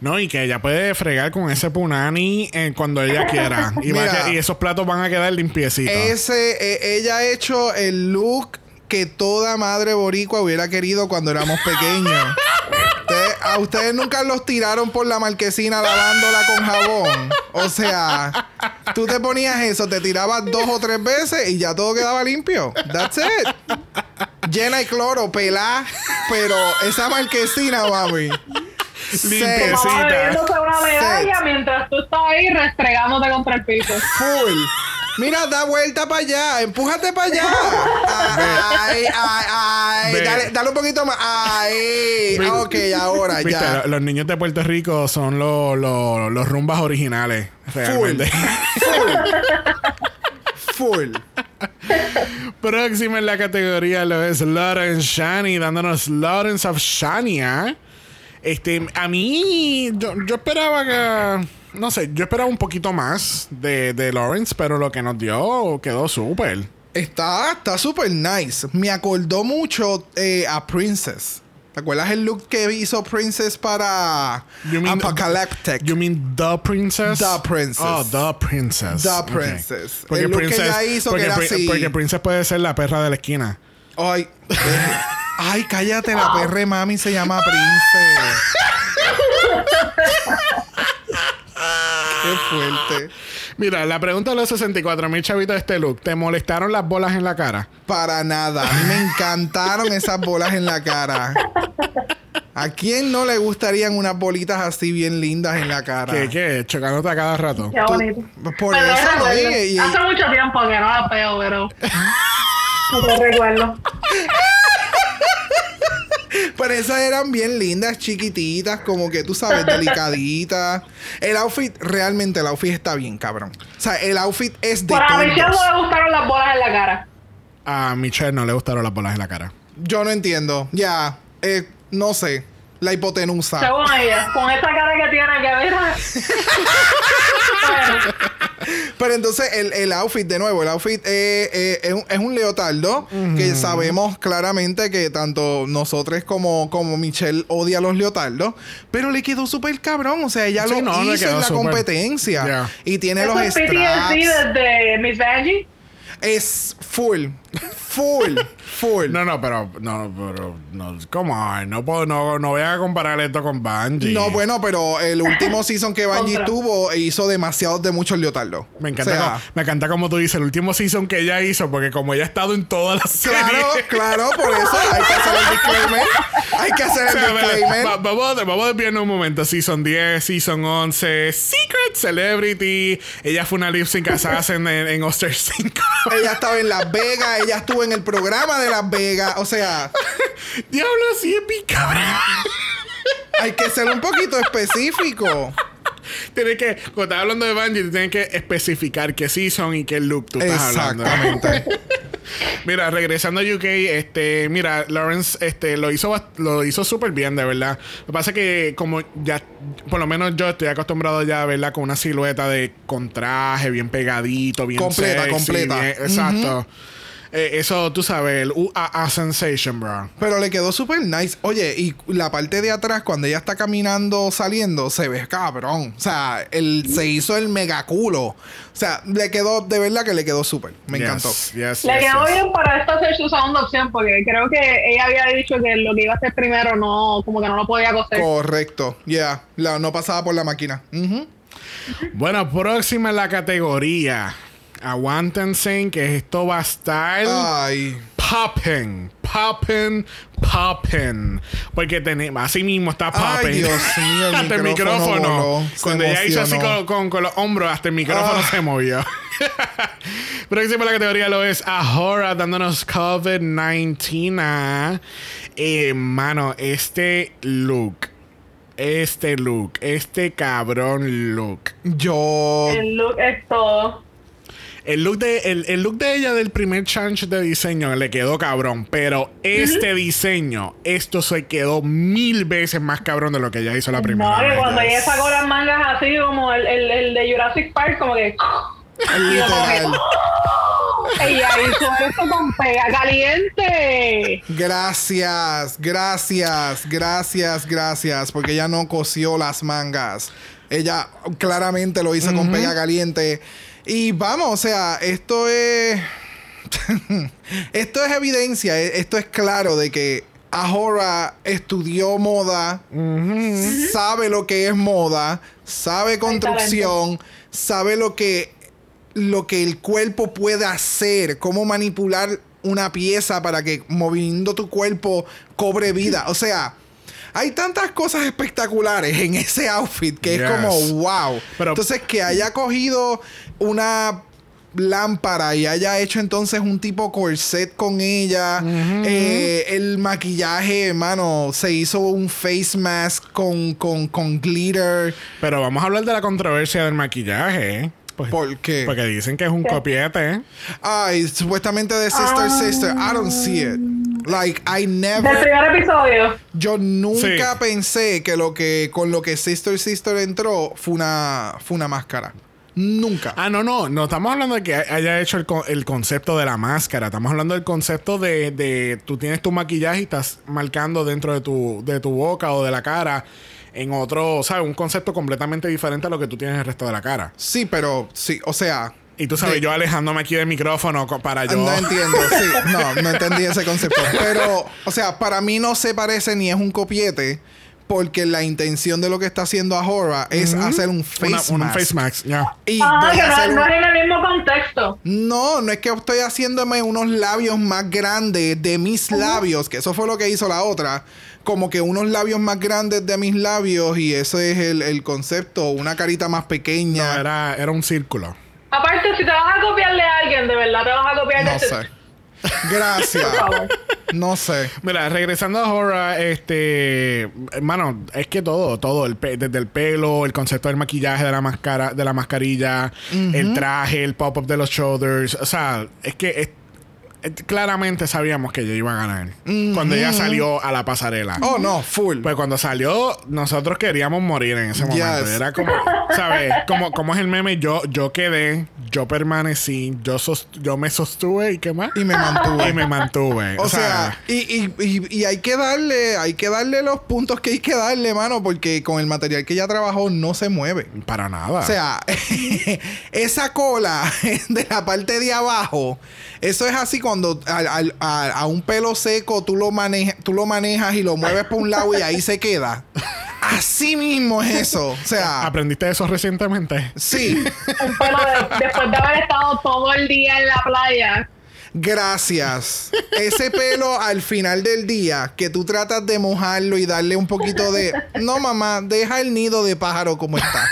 S1: No, y que ella puede fregar con ese punani eh, cuando ella quiera.
S2: Mira.
S1: y esos platos van a quedar limpiecitos.
S2: Ese, eh, ella ha hecho el look que toda madre boricua hubiera querido cuando éramos pequeños. A ustedes nunca los tiraron por la marquesina lavándola con jabón. O sea, tú te ponías eso, te tirabas dos o tres veces y ya todo quedaba limpio. That's it. Llena de cloro, pelá, pero esa marquesina, mami.
S1: Limpiecita.
S3: Una medalla
S2: Set.
S3: mientras tú estás ahí restregándote contra el piso.
S2: Full. Mira, da vuelta para allá, empújate para allá. Ay, ay, ay. Dale, dale un poquito más. Ay.
S1: Ve.
S2: Ok, ahora
S1: Viste,
S2: ya.
S1: lo- los niños de Puerto Rico son los, los, los rumbas originales.
S2: Full.
S1: Realmente.
S2: Full.
S1: Próxima en la categoría lo es Lawrence Shani, dándonos Lawrence of Shania. Este, a mí, yo, yo esperaba que. No sé, yo esperaba un poquito más de, de Lawrence, pero lo que nos dio quedó súper.
S2: Está está súper nice. Me acordó mucho eh, a Princess. ¿Te acuerdas el look que hizo Princess para
S1: You mean-
S2: Apocalyptic?
S1: You mean The Princess?
S2: The Princess.
S1: Oh, The Princess.
S2: The. Princess.
S1: Porque
S2: El look que
S1: Princess,
S2: ella hizo que
S1: porque,
S2: era
S1: Pri-
S2: así.
S1: porque Princess puede ser la perra de la esquina.
S2: Ay, ay, cállate, la perre mami se llama Princess. Qué fuerte.
S1: Mira, la pregunta de los 64 mil chavitos de este look. ¿Te molestaron las bolas en la cara?
S2: Para nada. A mí me encantaron esas bolas en la cara. ¿A quién no le gustarían unas bolitas así bien lindas en la cara?
S1: ¿Qué, qué? Chocándote a cada rato.
S3: Qué bonito.
S2: Por
S3: Pero
S2: eso, y-
S3: Hace mucho tiempo que no la veo, pero. No te recuerdo.
S2: Pero esas eran bien lindas, chiquititas, como que tú sabes, delicaditas. El outfit, realmente el outfit está bien, cabrón. O sea, el outfit es de
S3: Para Michelle
S2: tontos.
S3: no le gustaron las bolas en la cara.
S1: A Michelle no le gustaron las bolas en la cara.
S2: Yo no entiendo. Ya, eh, no sé. La hipotenusa.
S3: Según ella, con esa cara que tiene que ver. bueno,
S2: Pero entonces el, el outfit, de nuevo, el outfit eh, eh, es, un, es un leotardo que sabemos claramente que tanto nosotros como, como Michelle odia los leotardos, pero le quedó súper cabrón. O sea, ella
S1: Sí,
S2: lo
S1: no,
S2: hizo en la competencia y tiene
S3: eso
S2: los
S3: es PTSD desde Miss Vanjie.
S2: Es full, full, full.
S1: No, no, pero no, pero no, come on, no puedo, no, no voy a comparar esto con Bungie.
S2: No, bueno, pero el último season que Bungie
S3: Contra.
S2: tuvo hizo demasiados de muchos leotardos.
S1: Me encanta,
S2: O sea,
S1: como, me encanta como tú dices, el último season que ella hizo, porque como ella ha estado en todas las series.
S2: Claro, claro, por eso hay que hacer el disclaimer. Hay que hacer
S1: O sea,
S2: el
S1: mira,
S2: disclaimer.
S1: va- vamos, a- vamos a desviarnos un momento. Season 10, Season 11, Secret Celebrity. Ella fue una lip sync assassin en, en Oster 5.
S2: Ella estaba en Las Vegas, ella estuvo en el programa de Las Vegas. O sea,
S1: Diablo, sí es cabrón.
S2: hay que ser un poquito específico.
S1: Tienes que, cuando estás hablando de Bungie, tienes que especificar qué season y qué look tú estás hablando.
S2: Exactamente.
S1: Mira, regresando a UK, este, mira, Lawrence, este, lo hizo, lo hizo súper bien, de verdad. Lo que pasa es que como ya, por lo menos yo estoy acostumbrado ya a verla con una silueta de contraje, bien pegadito, bien
S2: Completa,
S1: sexy,
S2: completa.
S1: bien- exacto. Eh, eso, tú sabes, el UAA sensation, bro.
S2: Pero le quedó súper nice. Oye, y la parte de atrás, cuando ella está caminando, saliendo, se ve cabrón. O sea, él se hizo el megaculo. O sea, le quedó, de verdad que le quedó súper. Me
S1: Yes,
S2: encantó.
S1: yes,
S3: Le
S1: yes,
S3: quedó
S1: yes.
S3: bien para esta ser su segunda opción porque creo que ella había dicho que lo que iba a hacer primero no, como que no lo podía coser.
S2: Correcto. Ya. La- No pasaba por la máquina.
S1: Bueno, próxima en la categoría. Aguántense que esto va a estar
S2: Ay.
S1: popping, popping, popping. Porque tenemos, así mismo está
S2: Ay,
S1: popping.
S2: Dios mío, el
S1: hasta el
S2: micrófono voló,
S1: Cuando ella hizo así con, con- con los hombros, hasta el micrófono
S2: Ah.
S1: se movió. Próxima la categoría lo es Ahora dándonos COVID-19. Ah, Eh, mano, este look. Este look. Este cabrón look.
S2: Yo.
S3: El look es todo.
S1: El look de, el, el look de ella del primer change de diseño le quedó cabrón. Pero este diseño, esto se quedó mil veces más cabrón de lo que ella hizo la primera
S3: No, que cuando ella sacó las mangas así como el, el, el de Jurassic Park, como que.
S2: Literal.
S3: Ella hizo esto con pega caliente.
S2: Gracias, gracias, gracias, gracias. Porque ella no cosió las mangas. Ella claramente lo hizo con pega caliente. Y vamos, o sea, esto es. esto es evidencia, e- esto es claro de que Ahora estudió moda, sabe lo que es moda, sabe construcción, sabe lo que, lo que el cuerpo puede hacer, cómo manipular una pieza para que moviendo tu cuerpo cobre vida. O sea, hay tantas cosas espectaculares en ese outfit que
S1: Yes.
S2: es como wow.
S1: Pero-
S2: Entonces, que haya cogido una lámpara y haya hecho entonces un tipo corset con ella. Eh, el maquillaje, hermano, se hizo un face mask con, con, con glitter.
S1: Pero vamos a hablar de la controversia del maquillaje. Pues-
S2: ¿Por qué?
S1: Porque dicen que es un copiete. ¿eh?
S2: Ay, supuestamente de Sister Sister. I don't see it. Like, I
S3: Del
S2: never.
S3: primer episodio.
S2: Yo nunca
S1: Sí.
S2: pensé que lo que con lo que Sister Sister entró fue una, fue una máscara. Nunca.
S1: Ah, no, no. No estamos hablando de que haya hecho el, co- el concepto de la máscara. Estamos hablando del concepto de, de tú tienes tu maquillaje y estás marcando dentro de tu, de tu boca o de la cara en otro, ¿sabes? Un concepto completamente diferente a lo que tú tienes en el resto de la cara.
S2: Sí, pero sí, o sea.
S1: Y tú sabes,
S2: de-
S1: yo alejándome aquí del micrófono para yo.
S2: No entiendo, sí, no, no entendí ese concepto. Pero, o sea, para mí no se parece ni es un copiete, porque la intención de lo que está haciendo Ahora es hacer un face
S1: Una- un
S2: mask.
S1: face mask, ya.
S2: Y
S3: Ah, que no, no
S2: un-
S3: es en el mismo contexto.
S2: No, no es que estoy haciéndome unos labios más grandes de mis labios, que eso fue lo que hizo la otra. Como que unos labios más grandes de mis labios, y ese es el, el concepto, una carita más pequeña.
S1: Era, era un círculo.
S3: Aparte, si te vas a copiarle a alguien, de verdad te vas a copiar de
S2: No
S3: este-
S2: sé. Gracias. No sé.
S1: Mira, regresando a Horror, este, hermano, es que todo, todo, el pe- desde el pelo, el concepto del maquillaje de la máscara, de la mascarilla, el traje, el pop-up de los shoulders, o sea, es que es- es- claramente sabíamos que ella iba a ganar cuando ella salió a la pasarela.
S2: Oh, no, full.
S1: Pues cuando salió, nosotros queríamos morir en ese momento.
S2: Yes.
S1: Era como, ¿sabes? Como, como es el meme, yo, yo quedé, yo permanecí, yo, sos- yo me sostuve y qué más.
S2: Y me mantuve.
S1: Y me mantuve.
S2: O sea, y, y, y, y hay que darle, hay que darle los puntos que hay que darle, mano, porque con el material que ella trabajó no se mueve.
S1: para nada.
S2: O sea, esa cola de la parte de abajo, eso es así cuando al- al- a, a un pelo seco tú lo, manejas, tú lo manejas y lo mueves por un lado y ahí se queda. Así mismo es eso. O sea,
S1: ¿Aprendiste eso recientemente?
S2: sí,
S3: Un pelo de- después de haber estado todo el día en la playa.
S2: gracias. Ese pelo al final del día que tú tratas de mojarlo y darle un poquito de... No, mamá, deja el nido de pájaro como está.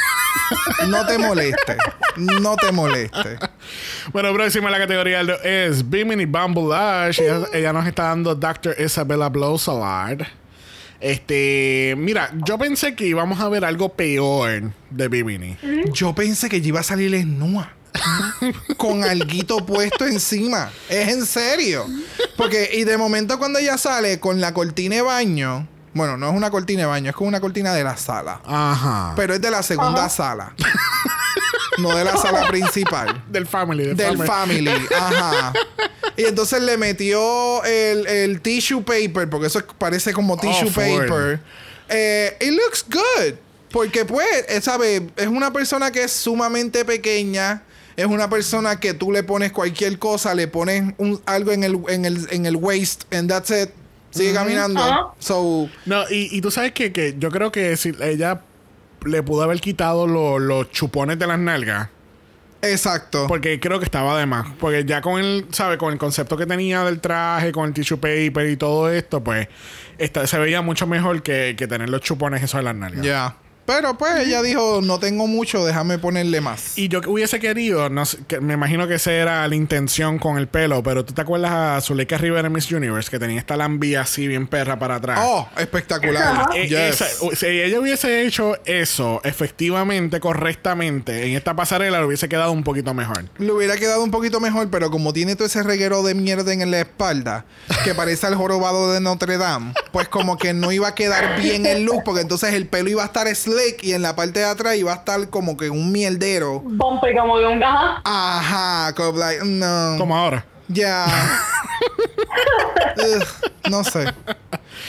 S2: No te moleste. No te moleste.
S1: Bueno, próxima en la categoría es Bimini Bumble Ash. Ella, ella nos está dando Dr. Isabella Blowsalard. Este, mira, yo pensé que íbamos a ver algo peor de Bimini.
S2: Yo pensé que ya iba a salir en Nua. con alguito puesto encima. Es en serio. Porque, y de momento cuando ella sale con la cortina de baño. Bueno, no es una cortina de baño, es como una cortina de la sala.
S1: Ajá.
S2: Pero es de la segunda
S3: Ajá.
S2: sala. No de la sala principal.
S1: del family, del,
S2: Del
S1: family.
S2: family, ajá. Y entonces le metió el, el tissue paper, porque eso parece como tissue
S1: Oh, full.
S2: paper. Eh, it looks good. Porque, pues, eh, ¿sabe? Es una persona que es sumamente pequeña. Es una persona que tú le pones cualquier cosa, le pones un- algo en el, en, el, en el waist, and that's it. Sigue caminando.
S3: Ajá.
S2: So,
S1: No, y, y tú sabes que, que yo creo que si ella le pudo haber quitado lo- los chupones de las nalgas
S2: Exacto.
S1: Porque creo que estaba de más. Porque ya con el, ¿sabes? Con el concepto que tenía del traje, con el tissue paper y todo esto, pues esta- se veía mucho mejor que, que tener los chupones esos en las nalgas.
S2: Ya. Pero pues ella dijo, no tengo mucho, déjame ponerle más.
S1: Y yo que hubiese querido, no sé, que me imagino que esa era la intención con el pelo, pero tú te acuerdas a Zuleika Rivera en Miss Universe, que tenía esta lambía así bien perra para atrás.
S2: Oh, espectacular.
S1: Eh,
S2: Yes.
S1: esa- o- si ella hubiese hecho eso efectivamente, correctamente, en esta pasarela le hubiese quedado un poquito mejor.
S2: Le hubiera quedado un poquito mejor, pero como tiene todo ese reguero de mierda en la espalda, que parece al jorobado de Notre Dame, pues como que no iba a quedar bien el look, porque entonces el pelo iba a estar y en la parte de atrás iba a estar como que un mierdero.
S3: Bumpy como que un gaja.
S2: Ajá, como like, no.
S1: Como ahora.
S2: Ya. No sé.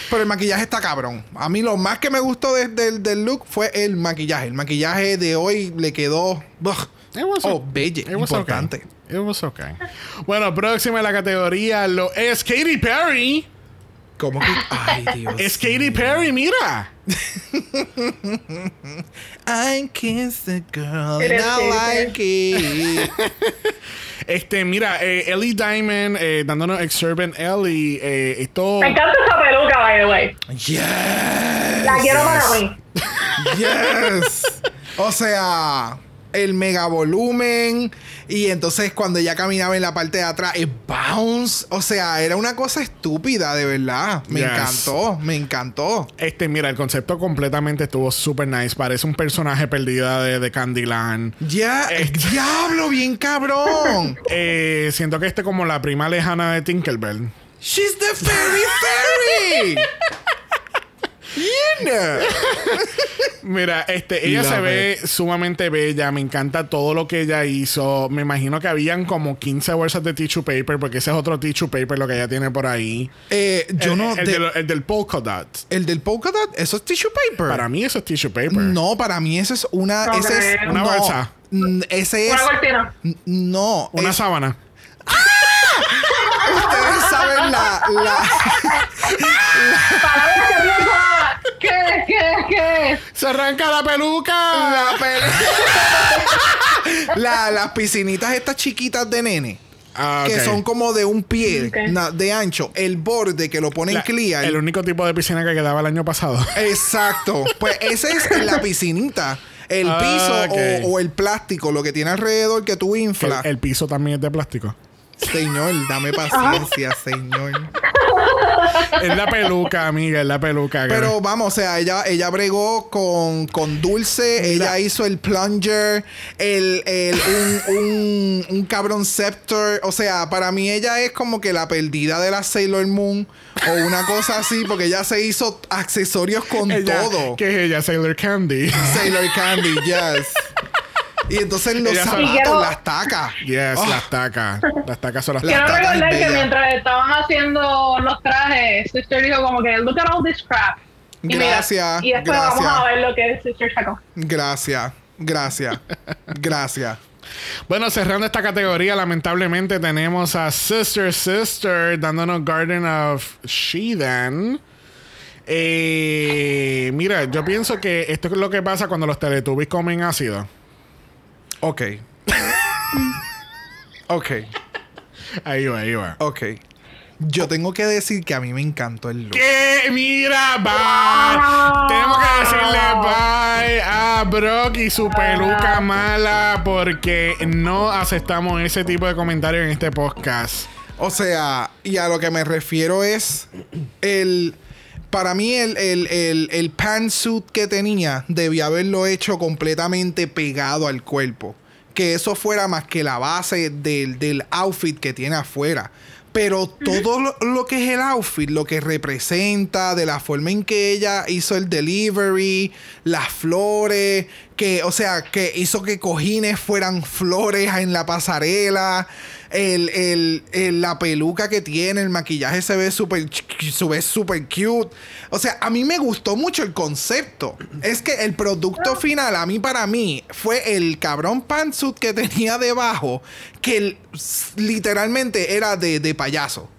S2: Pero el maquillaje está cabrón. A mí lo más que me gustó de- del- del look fue el maquillaje. El maquillaje de hoy le quedó. ugh.
S1: It was
S2: Oh, bello.
S1: it was
S2: Importante.
S1: okay. It was okay. Bueno, próxima en la categoría lo es Katy Perry.
S2: Como que. Ay, Dios.
S1: Es Katy Perry, mira.
S2: I kiss the girl and I like it.
S1: Este, mira, eh, Ellie Diamond eh, dándonos Exurban Ellie. Eh, esto.
S3: Me encanta esa peluca, by the way.
S2: Yes.
S3: La quiero para mí.
S2: Yes. o sea, el mega volumen. Y entonces cuando ella caminaba en la parte de atrás, el bounce. O sea, era una cosa estúpida, de verdad. Me
S1: Yes.
S2: encantó, me encantó.
S1: Este, mira, el concepto completamente estuvo super nice. Parece un personaje perdida de, de Candyland.
S2: Ya, el diablo, bien cabrón.
S1: Eh, siento que este como la prima lejana de Tinkerbell.
S2: She's the fairy fairy. Know.
S1: Mira, este, ella
S2: Love
S1: se ve sumamente bella. Me encanta todo lo que ella hizo. Me imagino que habían como 15 bolsas de tissue paper, porque ese es otro tissue paper lo que ella tiene por ahí.
S2: Eh, yo
S1: el,
S2: no.
S1: El,
S2: de-
S1: del, el del polka dot.
S2: el del polka dot, eso es tissue paper.
S1: Para mí eso es tissue paper.
S2: No, para mí eso es una.
S3: No
S2: ese es.
S1: Una
S2: no,
S1: bolsa.
S2: Ese es.
S3: Una cortina.
S2: No.
S1: Una
S2: es-
S1: sábana.
S2: ustedes saben la. la
S3: ahora. ¿Qué? ¿Qué?
S1: ¡Se arranca la peluca!
S2: la pe- la- las piscinitas estas chiquitas de nene.
S1: Ah,
S2: Que son como de un pie na- de ancho. El borde que lo ponen
S1: La-
S2: clear.
S1: El único tipo de piscina que quedaba el año pasado.
S2: Exacto. Pues ese es la piscinita. El
S1: Ah,
S2: piso o, o el plástico, lo que tiene alrededor que tú
S1: el,
S2: inflas.
S1: el piso también es de plástico.
S2: Señor, dame paciencia, señor.
S1: Es la peluca, amiga, es la peluca. que-
S2: Pero vamos, o sea, ella, ella bregó con, con dulce, ella hizo el plunger, el, el- un, un, un cabrón scepter. O sea, para mí ella es como que la perdida de la Sailor Moon o una cosa así, porque ella se hizo accesorios con
S1: ella,
S2: todo.
S1: ¿Qué es ella? Sailor Candy.
S2: Sailor Candy, yes. Y entonces los zapatos,
S3: quiero-
S2: las tacas.
S1: Yes,
S2: Oh,
S1: las tacas. Las tacas son las
S2: La-
S3: Quiero
S2: tacas es
S3: recordar que
S2: bella.
S3: mientras estaban haciendo los trajes, Sister dijo como que, look at all this crap. Y mira,
S2: Gracias,
S3: y después
S2: gracias.
S3: vamos a ver lo que Sister sacó.
S2: Gracias, gracias, gracias.
S1: Bueno, cerrando esta categoría, lamentablemente tenemos a Sister Sister dándonos Garden of Sheedan. Eh, mira, yo pienso que esto es lo que pasa cuando los Teletubbies comen ácido.
S2: Ok. ok,
S1: Ahí va, ahí va.
S2: ok. Yo tengo que decir que a mí me encantó el look.
S1: ¿Qué? Mira, bye. Tenemos que decirle bye a Brock y su peluca mala porque no aceptamos ese tipo de comentarios en este podcast.
S2: O sea, y a lo que me refiero es el. Para mí, el, el, el, el pantsuit que tenía debía haberlo hecho completamente pegado al cuerpo. Que eso fuera más que la base del, del outfit que tiene afuera. Pero todo lo, lo que es el outfit, lo que representa, de la forma en que ella hizo el delivery, las flores, que, o sea, que hizo que cojines fueran flores en la pasarela, el, el- el- la peluca que tiene, el maquillaje se ve súper se ve súper cute. O sea, a mí me gustó mucho el concepto. Es que el producto final, a mí para mí, fue el cabrón pantsuit que tenía debajo, que literalmente era de, de payaso.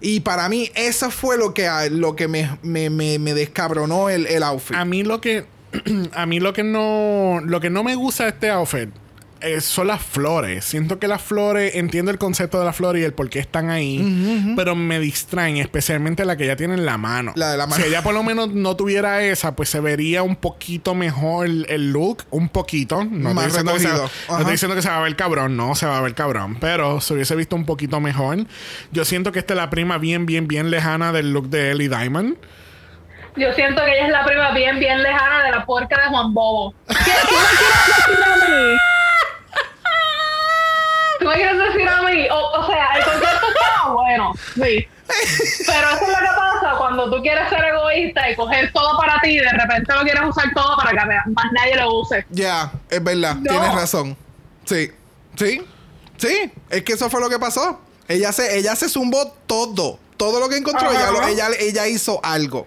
S2: Y para mí, eso fue lo que, lo que me, me, me- me descabronó el, el outfit.
S1: A mí lo que a mí lo que no lo que no me gusta de este outfit eh, son las flores. Siento que las flores, entiendo el concepto de las flores y el por qué están ahí, pero me distraen, especialmente la que ella tiene en la mano.
S2: La de la mano.
S1: Si ella por lo menos no tuviera esa, pues se vería un poquito mejor el, el look, un poquito. No
S2: Más
S1: estoy, diciendo que se, no estoy diciendo que se va a ver cabrón, no se va a ver cabrón, pero se hubiese visto un poquito mejor. Yo siento que esta es la prima bien, bien, bien lejana del look de Ellie Diamond.
S3: Yo siento que ella es la prima bien, bien lejana de la puerca de Juan Bobo. ¿Qué? ¿Tú me quieres decir a mí? ¿Tú me quieres decir a mí? O, o sea, el concepto está bueno, sí. Pero eso es lo que pasa cuando tú quieres ser egoísta y coger todo para ti y de repente lo quieres usar todo para que más nadie lo use.
S2: Ya, es verdad,
S3: No.
S2: tienes razón. Sí, sí, sí, es que eso fue lo que pasó. Ella se, ella se zumbó todo, todo lo que encontró,
S3: Ajá.
S2: ella, lo- ella, ella hizo algo.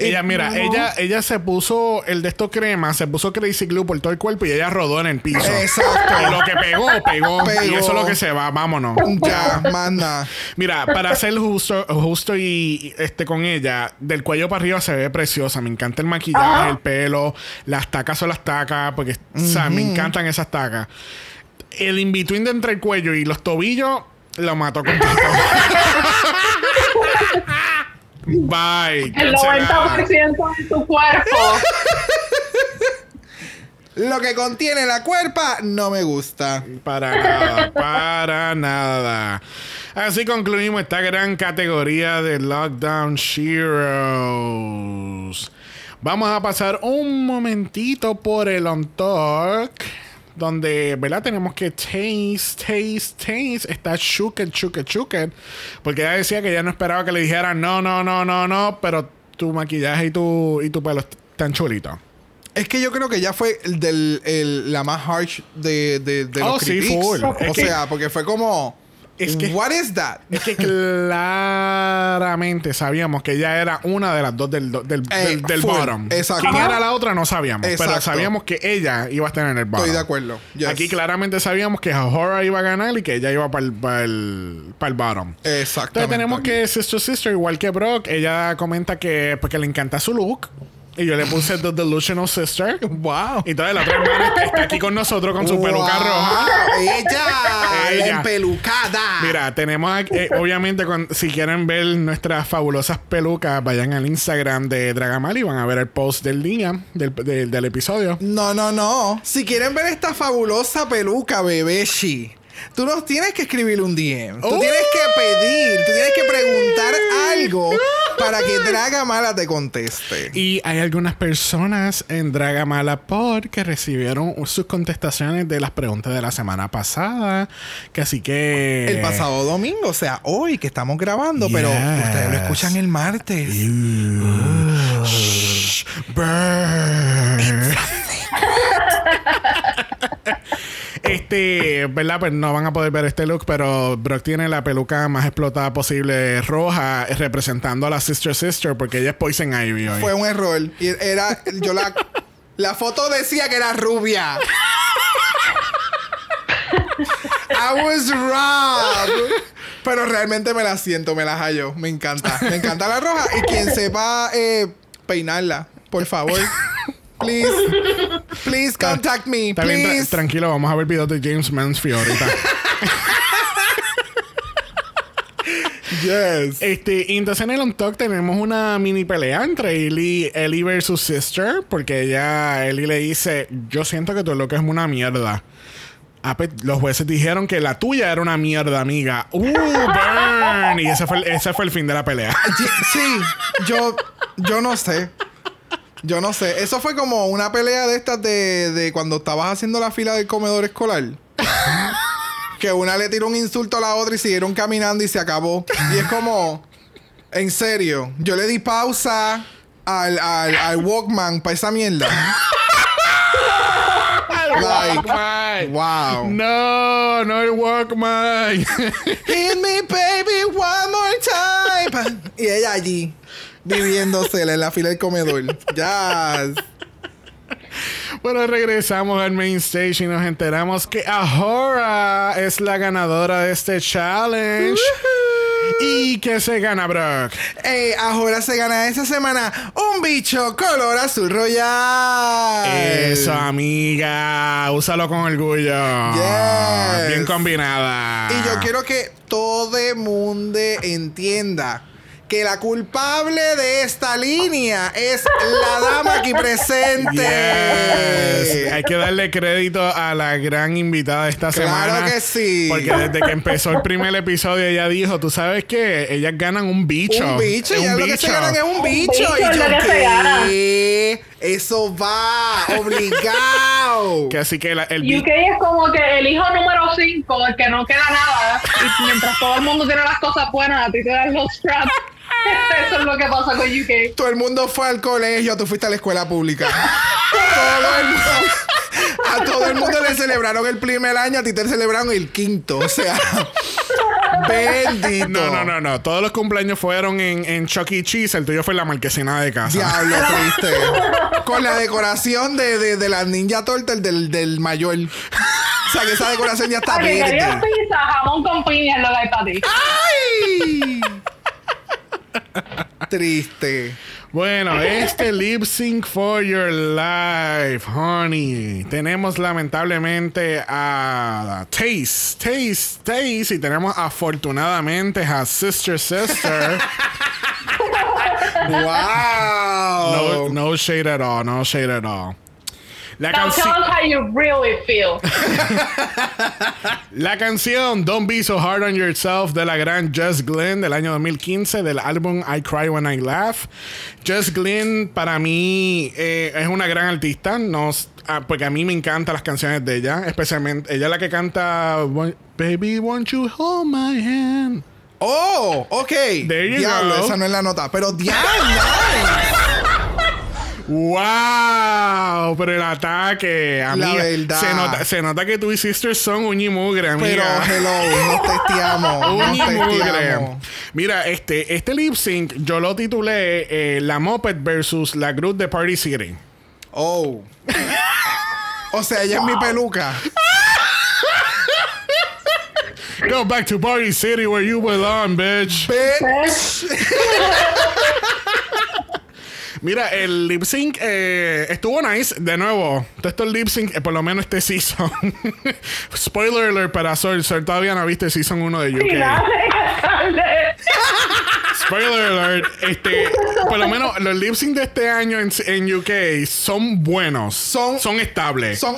S1: Ella,
S2: Eh,
S1: mira,
S3: no.
S1: ella, ella se puso el de estos cremas, se puso Crazy Glue por todo el cuerpo y ella rodó en el piso.
S2: Exacto.
S1: Y lo que pegó, pegó,
S2: Pegó.
S1: Y eso es lo que se va, vámonos.
S2: Ya, más nada.
S1: Mira, para ser justo, justo y este con ella, del cuello para arriba se ve preciosa. Me encanta el maquillaje,
S3: Ajá.
S1: el pelo, las tacas son las tacas, porque o sea, me encantan esas tacas. El in-between de entre el cuello y los tobillos lo mató completo. Bye.
S3: El
S1: cancelada.
S3: 90% de tu cuerpo.
S2: Lo que contiene la cuerpa no me gusta.
S1: Para nada, para nada. Así concluimos esta gran categoría de Lockdown Heroes. Vamos a pasar un momentito por el On Talk. Donde, ¿verdad? Tenemos que taste, taste, taste. Está chuken, chuken, chuken. Porque ella decía que ella no esperaba que le dijeran no, no, no, no, no. Pero tu maquillaje y tu, y tu pelo están chulitos.
S2: Es que yo creo que ya fue el del, el- la más harsh de, de, de
S1: Oh,
S2: los
S1: sí, full.
S2: O
S1: Es que-
S2: sea, porque fue como...
S1: Es que-
S2: What is that?
S1: Es que claramente sabíamos que ella era una de las dos del, del, del,
S2: Eh,
S1: del bottom.
S2: Exacto.
S1: Quién era la otra no sabíamos. Pero
S2: Exacto.
S1: sabíamos que ella iba a estar en el bottom.
S2: Estoy de acuerdo. Yes.
S1: Aquí claramente sabíamos que Ahora iba a ganar y que ella iba para el, para el, para el bottom.
S2: Exactamente.
S1: Entonces tenemos que Sister Sister, igual que Brock, ella comenta que porque le encanta su look. Y yo le puse The Delusional Sister.
S2: Wow.
S1: Y entonces la otra hermana está- aquí con nosotros con su peluca roja.
S2: Ella,
S1: Ella.
S2: la empelucada.
S1: Mira, tenemos aquí, eh, obviamente, si quieren ver nuestras fabulosas pelucas, vayan al Instagram de Dragamal y van a ver el post del día, del, del- del episodio.
S2: No, no, no. Si quieren ver esta fabulosa peluca, bebeshi, tú nos tienes que escribir un DM. Tú
S1: Oh.
S2: tienes que pedir, tú tienes que preguntar algo para que Dragamala te conteste.
S1: Y hay algunas personas en Dragamala Pod que recibieron sus contestaciones de las preguntas de la semana pasada. Que así que.
S2: El pasado domingo, o sea, hoy que estamos grabando, pero ustedes lo escuchan el martes.
S1: Burn. Este, ¿verdad? Pues no van a poder ver este look, pero Brock tiene la peluca más explotada posible roja, representando a la Sister Sister, porque ella es Poison Ivy hoy.
S2: Fue un error. Y era, yo la, la foto decía que era rubia. I was wrong. Pero realmente me la siento, me la hallo. Me encanta. Me encanta la roja. Y quien sepa eh, peinarla, por favor. Please. Please contact me.
S1: Está bien, tra-
S2: Please.
S1: tranquilo, vamos a ver videos de James Mansfield ahorita.
S2: Yes.
S1: Este, entonces en el On Talk tenemos una mini pelea entre Ellie, Ellie versus Sister, porque ella, Ellie le dice, yo siento que tu look es una mierda. Ah, pues, los jueces dijeron que la tuya era una mierda, amiga. ¡Uh, burn! Y ese fue, el, ese fue el fin de la pelea.
S2: Sí, yo, yo no sé. Yo no sé. Eso fue como una pelea de estas de, de cuando estabas haciendo la fila del comedor escolar. que una le tiró un insulto a la otra y siguieron caminando y se acabó. Y es como, en serio, yo le di pausa al, al, al Walkman para esa mierda. Like, wow.
S1: No, no el Walkman.
S2: Hit me, baby, one more time. Y ella allí, viviéndosela en la fila del comedor. Yes.
S1: bueno, regresamos al main stage y nos enteramos que Ahora es la ganadora de este challenge. ¿Y qué se gana, Brock?
S2: Eh, ahora se gana esta semana un un bicho color azul royal.
S1: Eso, amiga. Úsalo con orgullo.
S2: Yes.
S1: Bien combinada.
S2: Y yo quiero que todo el mundo entienda que la culpable de esta línea es la dama aquí presente.
S1: Yes. Hay que darle crédito a la gran invitada de esta
S2: Claro
S1: semana.
S2: que sí.
S1: Porque desde que empezó el primer episodio, ella dijo: Tú sabes que ellas ganan un bicho.
S2: Un bicho,
S1: un
S2: lo que se
S1: bicho.
S2: ganan es un bicho.
S3: bicho
S2: y
S3: es
S2: yo,
S3: lo que se gana.
S2: ¿qué? Eso va, obligado.
S1: Que así que la- el bicho.
S3: UK es como que el hijo número 5, el que no queda nada. Y mientras todo el mundo tiene las cosas buenas, a ti te dan los straps. Eso es lo que pasa con UK.
S2: Todo el mundo fue al colegio, tú fuiste a la escuela pública. todo el mundo, a todo el mundo le celebraron el primer año, a ti te celebraron el quinto. O sea, bendito.
S1: No, no, no, no. Todos los cumpleaños fueron en, en Chuck E. Cheese. El tuyo fue en la marquesina de casa.
S2: Diablo, triste. Con la decoración de, de, de la ninja turtle del, del mayor. O sea, que esa decoración ya está
S3: querías
S2: verde.
S3: pizza, jamón con piña es lo que hay para ti.
S2: ¡Ay! Triste.
S1: Bueno, este lip sync for your life, honey. Tenemos lamentablemente a Taste, Taste, Taste. Y tenemos afortunadamente a Sister Sister.
S2: ¡Wow!
S1: No, no shade at all, no shade at all. La,
S3: Now
S1: canci-
S3: tell us how you really feel.
S1: la canción Don't Be So Hard on Yourself de la gran Jess Glynn del año 2015 del álbum I Cry When I Laugh. Jess Glynn para mí eh, es una gran artista, no, ah, porque a mí me encantan las canciones de ella, especialmente ella es la que canta Baby Won't You Hold My Hand.
S2: Oh, ok.
S1: There you
S2: Diablo,
S1: go.
S2: esa no es la nota. Pero diablo.
S1: ¡Wow! Pero el ataque, amiga.
S2: verdad.
S1: Se nota, se nota que tú y Sister son uña y mugre,
S2: Pero
S1: amiga.
S2: hello, nos testeamos.
S1: Uña y mugre. Mira, este, este lip sync yo lo titulé eh, La Moped versus la Groot de Party City.
S2: Oh. O sea, ella es mi peluca.
S1: Go back to Party City where you belong, bitch.
S2: Bitch.
S1: Mira, el lip sync eh, estuvo nice. De nuevo, todo esto el lip sync, eh, por lo menos este season. Spoiler alert para Sol. Sol todavía no viste season 1 de UK. Spoiler alert, este, por lo menos los lip sync de este año en, en UK son buenos.
S2: Son-
S1: son estables.
S2: Son.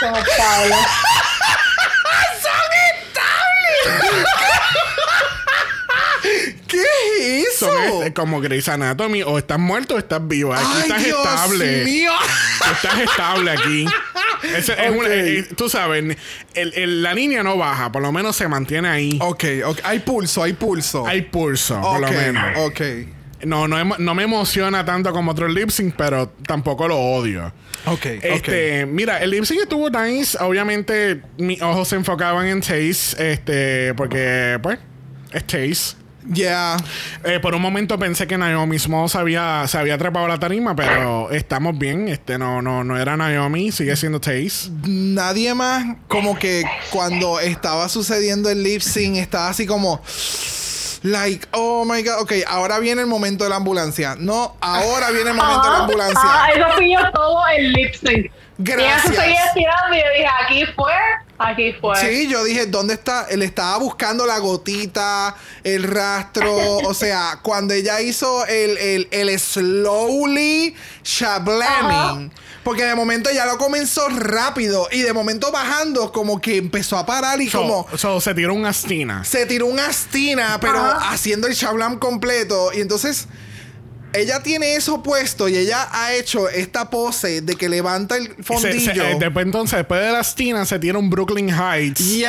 S3: Como Pablo.
S2: ¿Qué es eso?
S1: Son este- como Grey's Anatomy, o estás muerto o estás vivo. Aquí
S2: Ay,
S1: estás
S2: Dios
S1: estable.
S2: mío.
S1: Estás estable aquí. Ese es
S2: Ok.
S1: una- eh, tú sabes, el- el- la línea no baja, por lo menos se mantiene ahí.
S2: Ok, ok. Hay pulso, hay pulso.
S1: Hay pulso, por lo menos.
S2: Ok.
S1: No, no, no me emociona tanto como otros lip sync, pero tampoco lo odio.
S2: Ok,
S1: Este, mira, el lip sync estuvo nice. Obviamente, mis ojos se enfocaban en Taste, este, porque, pues, es Taste.
S2: Yeah.
S1: Eh, por un momento pensé que Naomi Smalls había, se había atrapado a la tarima, pero estamos bien. Este no, no, no era Naomi, sigue siendo Taze.
S2: Nadie más, como que cuando estaba sucediendo el lip sync, estaba así como. Like, oh my god, ok, ahora viene el momento de la ambulancia. No, ahora viene el momento de la
S3: Ah,
S2: ambulancia.
S3: Ah, eso pilló todo el lip sync.
S2: Gracias.
S3: Y eso seguía estirando y yo dije, aquí fue, aquí fue.
S2: Sí, yo dije, ¿dónde está? Él estaba buscando la gotita, el rastro. o sea, cuando ella hizo el, el, el slowly shablaming. Porque de momento ya lo comenzó rápido. Y de momento bajando, como que empezó a parar y
S1: So,
S2: como.
S1: so, se tiró un astina.
S2: Se tiró una astina, pero haciendo el shablam completo. Y entonces. Ella tiene eso puesto y ella ha hecho esta pose de que levanta el
S1: Se- se-
S2: fondillo.
S1: eh, después entonces, después de la astina, se tira un Brooklyn Heights.
S2: Yes.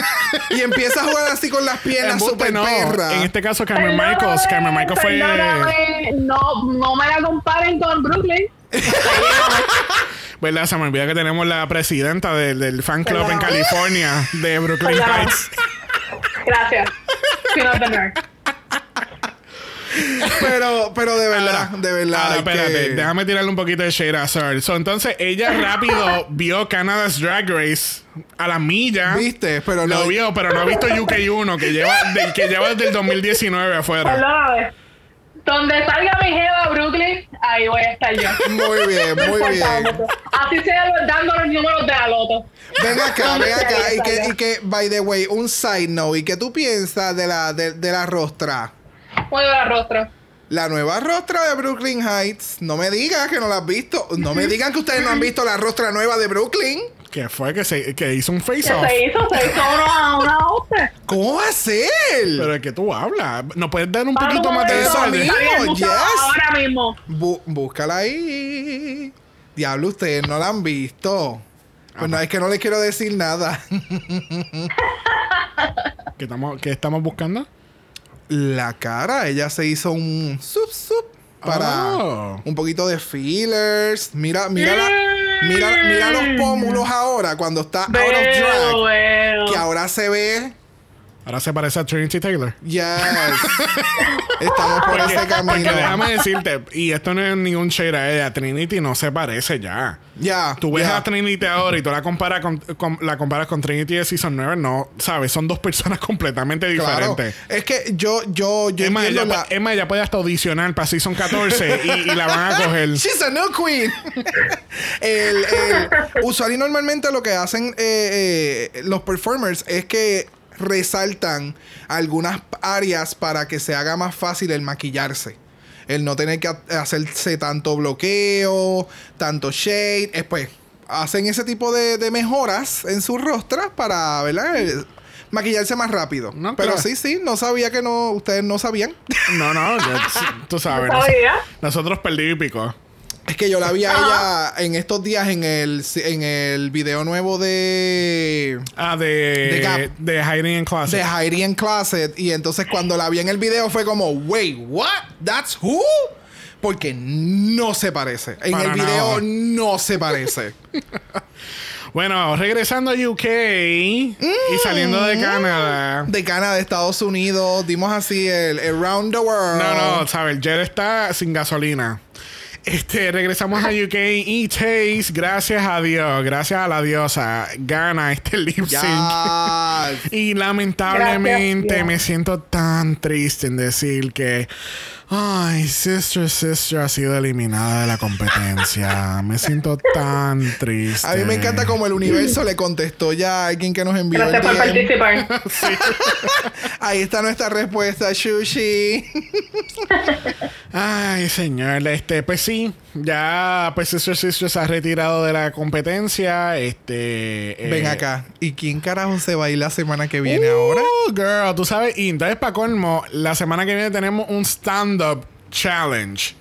S2: y empieza a jugar así con las piernas super
S1: no.
S2: perra.
S1: En este caso, Cameron
S3: Perdóname,
S1: Michaels. Cameron Michaels fue.
S3: no, no me la comparen con Brooklyn.
S1: ¿Verdad? Se me olvida que tenemos la presidenta del, del fan club en. California de Brooklyn
S3: Perdón.
S1: Heights.
S3: Gracias. Queen of the Nerd.
S2: Pero, pero de verdad, de verdad.
S1: Ahora, espérate,
S2: que-
S1: déjame tirarle un poquito de shade a Sir. So, entonces, ella rápido vio Canada's Drag Race a la milla.
S2: ¿Viste? Pero
S1: Lo
S2: no-
S1: vio, pero no ha visto UK1, que lleva, de- que lleva desde el 2019 afuera.
S3: Perdóname. Donde salga mi jeva Brooklyn, ahí voy a estar yo.
S2: Muy bien, muy bien.
S3: Así sea dando los números de la loto.
S2: Ven acá,
S3: ¿Dónde
S2: ven acá. Y que, y que, by the way, un side note. ¿Y qué tú piensas de la, de, de la rostra?
S3: Mueve la rostro.
S2: La nueva rostra de Brooklyn Heights. No me digas que no la has visto. No me digan que ustedes no han visto la rostra nueva de Brooklyn.
S1: Que fue que, se, que hizo un face
S3: ¿Qué
S1: off.
S3: se hizo? Se hizo una, una.
S2: ¿Cómo va a ser?
S1: Pero es que tú hablas. ¿No puedes dar un
S3: Vamos
S1: poquito más de
S2: eso mismo. yes.
S3: Ahora mismo.
S2: Bu- búscala ahí. Diablo, ustedes no la han visto. Pues no, es que no les quiero decir nada.
S1: ¿Qué estamos, qué estamos buscando?
S2: La cara, ella se hizo un sup sup para
S1: Oh.
S2: un poquito de fillers. Mira, mira, la- mira, mira los pómulos ahora cuando está out of drag.
S3: veo.
S2: Que ahora se ve.
S1: Ahora se parece a Trinity Taylor.
S2: Yes. Estamos por ese
S1: Porque
S2: camino.
S1: déjame decirte, y esto no es ningún shade a ella, Trinity no se parece ya.
S2: Ya.
S1: Tú ves
S2: ya.
S1: a Trinity ahora y tú la comparas con, con- la comparas con Trinity de Season 9, no, sabes, son dos personas completamente
S2: Claro.
S1: diferentes.
S2: Es que yo, yo, yo
S1: más, ella,
S2: la-
S1: más, ella puede hasta audicionar para Season 14 y, y la van a coger.
S2: She's a new queen. el, el usuario normalmente lo que hacen eh, eh, los performers es que resaltan algunas áreas para que se haga más fácil el maquillarse. El no tener que ha- hacerse tanto bloqueo, tanto shade. Es pues, hacen ese tipo de, de mejoras en sus rostras para, ¿verdad? Eh, Maquillarse más rápido.
S1: No,
S2: Pero
S1: claro.
S2: sí, sí, no sabía que no, ustedes no sabían.
S1: No, no, yo- tú sabes.
S3: ¿No
S1: nos- nosotros perdí y pico.
S2: Es que yo la vi a ella en estos días en el, en el video nuevo de,
S1: Ah, de,
S2: De Gap.
S1: de Hiding in Closet.
S2: de Heidi en Closet. Y entonces cuando la vi en el video fue como, wait, what? That's who? Porque no se parece. En
S1: Para
S2: el video
S1: nada.
S2: no se parece.
S1: Bueno, regresando a UK y saliendo de Canadá.
S2: De Canadá, de Estados Unidos, dimos así el, el round the world.
S1: No, no, sabes, el jet está sin gasolina. Este, regresamos a UK y Taze, gracias a Dios, gracias a la diosa, gana este lip sync.
S2: Yes.
S1: Y lamentablemente
S3: Gracias,
S1: me siento tan triste en decir que, ay, Sister Sister ha sido eliminada de la competencia. me siento tan triste.
S2: A mí me encanta como el universo le contestó ya a alguien que nos envió el
S3: Gracias por
S2: DM.
S3: participar.
S2: Ahí está nuestra respuesta, Shushi.
S1: Ay, señor, este, pues sí, ya pues Sister Sister se ha retirado de la competencia. Este. eh,
S2: Ven acá. ¿Y quién carajo se va a ir la semana que viene ahora?
S1: Uh, girl, tú sabes, y entonces para colmo, la semana que viene tenemos un stand-up challenge.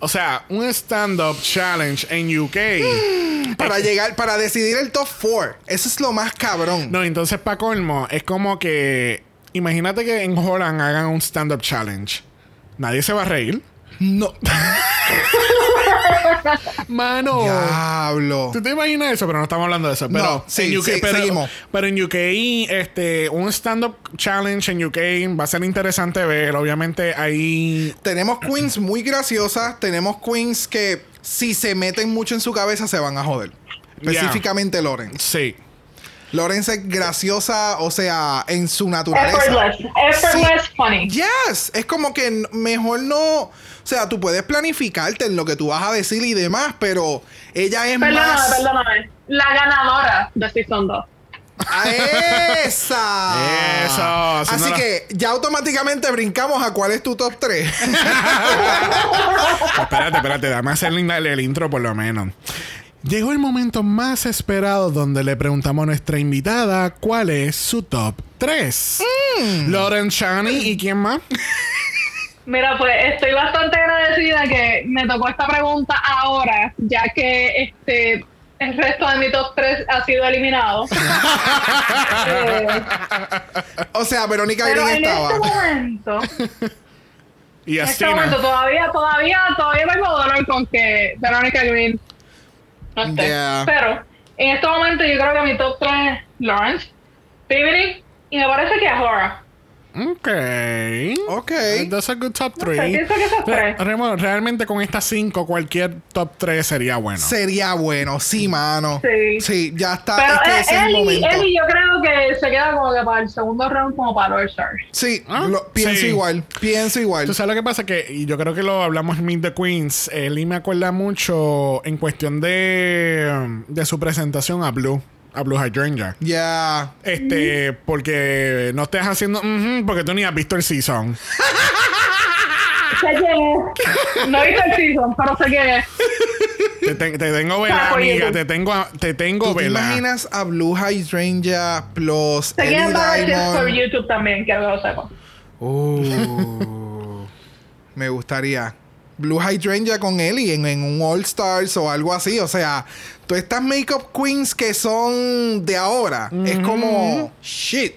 S1: O sea, un stand-up challenge en UK.
S2: Para llegar, para decidir el top 4. Eso es lo más cabrón.
S1: No, entonces para colmo, es como que. Imagínate que en Holland hagan un stand-up challenge. Nadie se va a reír.
S2: No.
S1: Mano.
S2: Diablo.
S1: ¿Tú te imaginas eso? Pero no estamos hablando de eso. Pero
S2: No, sí,
S1: en UK,
S2: sí,
S1: pero,
S2: seguimos.
S1: pero en UK, este, un stand-up challenge en UK va a ser interesante ver. Obviamente ahí.
S2: Tenemos queens muy graciosas. Tenemos queens que si se meten mucho en su cabeza se van a joder. Específicamente Lawrence.
S1: Sí.
S2: Lawrence es graciosa, o sea, en su naturaleza.
S3: Effortless. Effortless funny.
S2: Yes, es como que mejor no, o sea, tú puedes planificarte en lo que tú vas a decir y demás, pero ella es
S3: Perdóname,
S2: más
S3: perdóname. La ganadora de Season 2.
S2: a esa.
S1: Eso, si
S2: Así
S1: no la-
S2: que ya automáticamente brincamos a cuál es tu top 3.
S1: espérate, espérate, dame hacer el, el intro por lo menos. Llegó el momento más esperado donde le preguntamos a nuestra invitada cuál es su top 3. Lauren Chani y quién más?
S3: Mira, pues estoy bastante agradecida que me tocó esta pregunta ahora, ya que este el resto de mi top 3 ha sido eliminado. Eh,
S2: o sea, Verónica
S3: pero
S2: Green
S3: en
S2: estaba.
S3: este momento,
S1: Y
S3: en este momento todavía, todavía, todavía tengo dolor con que Veronica Green no esté.
S2: Yeah.
S3: Pero en este momento yo creo que mi top 3 es Lawrence, Pibity y me parece que Ahora.
S1: Ok.
S2: Ok.
S1: That's a good top
S3: sé,
S1: 3.
S3: pienso que esos tres.
S1: realmente con estas 5, cualquier top 3 sería bueno.
S2: Sería bueno, sí, mano.
S3: Sí.
S2: Sí, ya está.
S3: Pero
S2: es que
S3: eh,
S2: ese es el
S3: él, y,
S2: momento.
S3: él y yo creo que se queda como que para el segundo round como para All Stars.
S2: Sí,
S1: Ah,
S2: lo- pienso
S1: sí.
S2: igual. Pienso igual.
S1: Tú sabes lo que pasa que, y yo creo que lo hablamos en Meet the Queens, Eli me acuerda mucho en cuestión de, de su presentación a Blue, a Blue Hydrangea.
S2: Ya.
S1: Este, porque no estés haciendo porque tú ni has visto el season.
S3: No he visto el season, pero sé quién es.
S1: Te, te- te tengo vela, amiga, te tengo, te tengo
S2: ¿Tú te imaginas a Blue Hydrangea plus
S3: es para ver por? YouTube también, que lo sepa.
S2: Uh, me gustaría. Blue Hydrangea con Ellie en, en un All Stars o algo así. O sea, todas estas makeup queens que son de ahora. Es como, shit.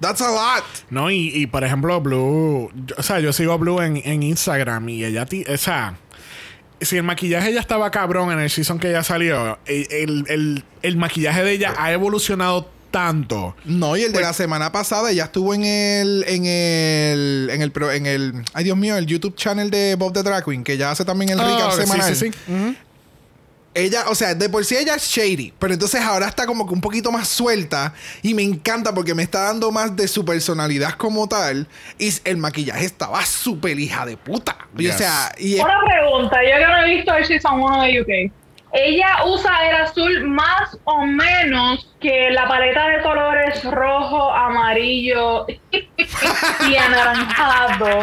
S2: That's a lot.
S1: No, y, y, por ejemplo, Blue, yo- o sea, yo sigo a Blue en, en Instagram y ella, ti- o sea, si el maquillaje ya estaba cabrón en el season que ella salió, el, el- el- el maquillaje de ella ha evolucionado tanto.
S2: No, y el de
S1: Pues
S2: la semana pasada ella estuvo en el, en el, en el, pro- en el, ay Dios mío, el YouTube channel de Bob the Drag Queen, que ya hace también el recap
S1: Oh, sí,
S2: semanal.
S1: sí, sí. Ujú.
S2: Ella, o sea, de por sí ella es shady, pero entonces ahora está como que un poquito más suelta y me encanta porque me está dando más de su personalidad como tal y el maquillaje estaba súper hija de puta. Y, o sea, y es-
S3: Una pregunta, yo que no he visto el Season 1 de UK. Ella usa el azul más o menos que la paleta de colores rojo, amarillo y anaranjado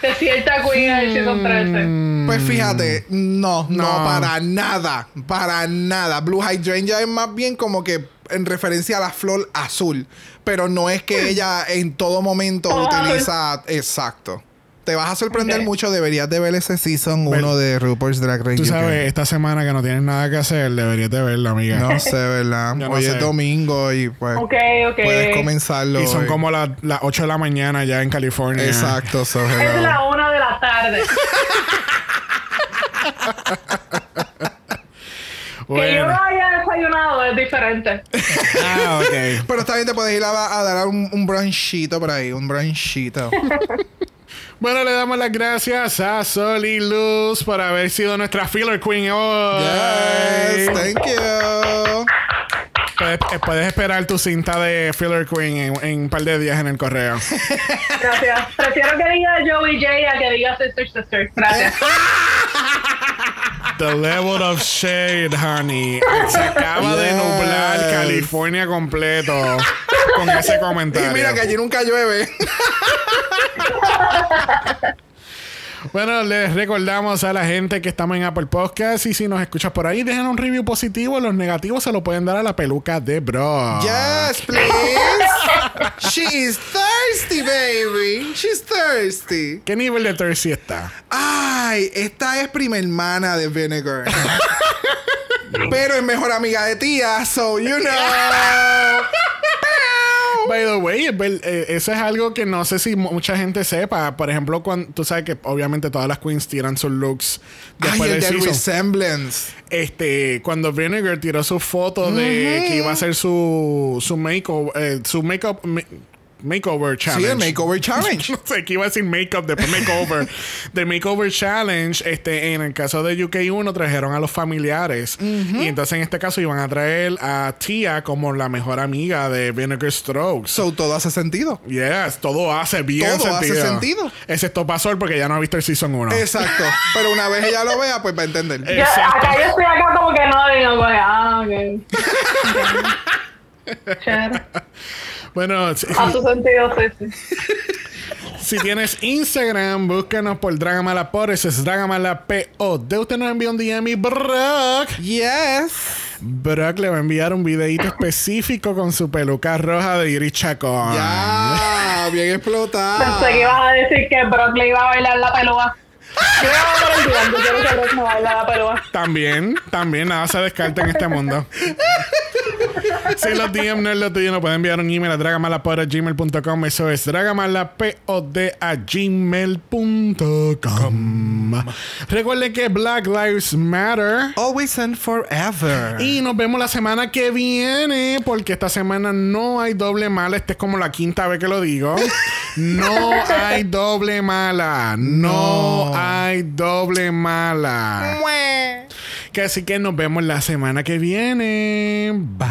S3: de cierta Queen en el Season 13.
S2: pues fíjate, no, no,
S1: No.
S2: para nada, para nada. Blue Hydrangea es más bien como que en referencia a la flor azul, pero no es que ella en todo momento
S3: azul.
S2: utiliza, exacto. Te vas a sorprender mucho, deberías de ver ese season
S1: Bueno,
S2: 1 de RuPaul's Drag Race.
S1: Tú
S2: UK.
S1: sabes, esta semana que no tienes nada que hacer, deberías de verlo, amiga.
S2: No sé, ¿verdad?
S1: No
S2: Hoy
S1: sé.
S2: es domingo y pues
S3: Ok, ok.
S2: puedes comenzarlo.
S1: y son
S2: hoy.
S1: como las las 8 de la mañana ya en California.
S2: Exacto, so
S3: Es la 1 de la tarde. Que yo no haya desayunado es diferente.
S1: Ah, ok.
S2: Pero está bien, te puedes ir a, a dar un, un brunchito por ahí, un brunchito.
S1: Bueno, le damos las gracias a Sol y Luz por haber sido nuestra filler queen hoy.
S2: yes, thank you.
S1: Puedes, eh, puedes esperar tu cinta de filler queen en, en un par de días en el correo.
S3: Gracias. Prefiero que diga Joey J a que diga Sister Sister. Gracias.
S1: The level of shade, honey. Se acaba de nublar California completo con ese
S2: Y
S1: comentario.
S2: mira que allí nunca llueve.
S1: Bueno, les recordamos a la gente que estamos en Apple Podcast y si nos escuchas por ahí, dejen un review positivo. Los negativos se lo pueden dar a la peluca de bro.
S2: Yes, please. She is thirsty, baby. She's thirsty.
S1: ¿Qué nivel de thirsty está?
S2: Ay, esta es prima hermana de Vinegar. Pero es mejor amiga de tía, so you know.
S1: By the way, eh, eso es algo que no sé si mu- mucha gente sepa. Por ejemplo, cuando tú sabes que obviamente todas las queens tiran sus looks después
S2: Ay, el
S1: del
S2: resemblance.
S1: Este, cuando Vinegar tiró su foto de que iba a hacer su su makeover, eh, su makeup ma- makeover
S2: Sí,
S1: challenge.
S2: el makeover challenge.
S1: no sé, que iba a decir makeup, después makeover. de makeover challenge, este, en el caso de UK1 trajeron a los familiares. Y entonces en este caso iban a traer a Tia como la mejor amiga de Vinegar Strokes.
S2: So todo hace sentido.
S1: Yes, todo hace bien
S2: Todo hace
S1: sentido.
S2: sentido.
S1: Excepto Pasol porque ya no ha visto el season 1.
S2: Exacto. Pero una vez ella lo vea, pues va a entender.
S3: Yo, acá yo estoy acá como que no digo, pues, ah, ok. Chévere.
S1: Bueno, si,
S3: A su sentido, sí,
S1: si tienes Instagram, búscanos por Dragamala Ese es Dragamala de Usted nos envía un DM y Brock.
S2: Yes.
S1: Brock le va a enviar un videito específico con su peluca roja de Iris Chacón.
S2: Ya, bien explotada.
S3: Pensé que ibas a decir que Brock le iba a bailar la pelúa.
S1: También, también nada se descarta en este mundo. si los DM no es lo tuyo, nos pueden enviar un email a dragamalapod.gmail.com. Eso es dragamalapod a gmail.com. Recuerden que Black Lives Matter.
S2: Always and forever.
S1: Y nos vemos la semana que viene, porque esta semana no hay doble mal. Esta es como la quinta vez que lo digo. No hay doble mala. No,
S2: No.
S1: hay doble mala. Que así que nos vemos la semana que viene. Bye.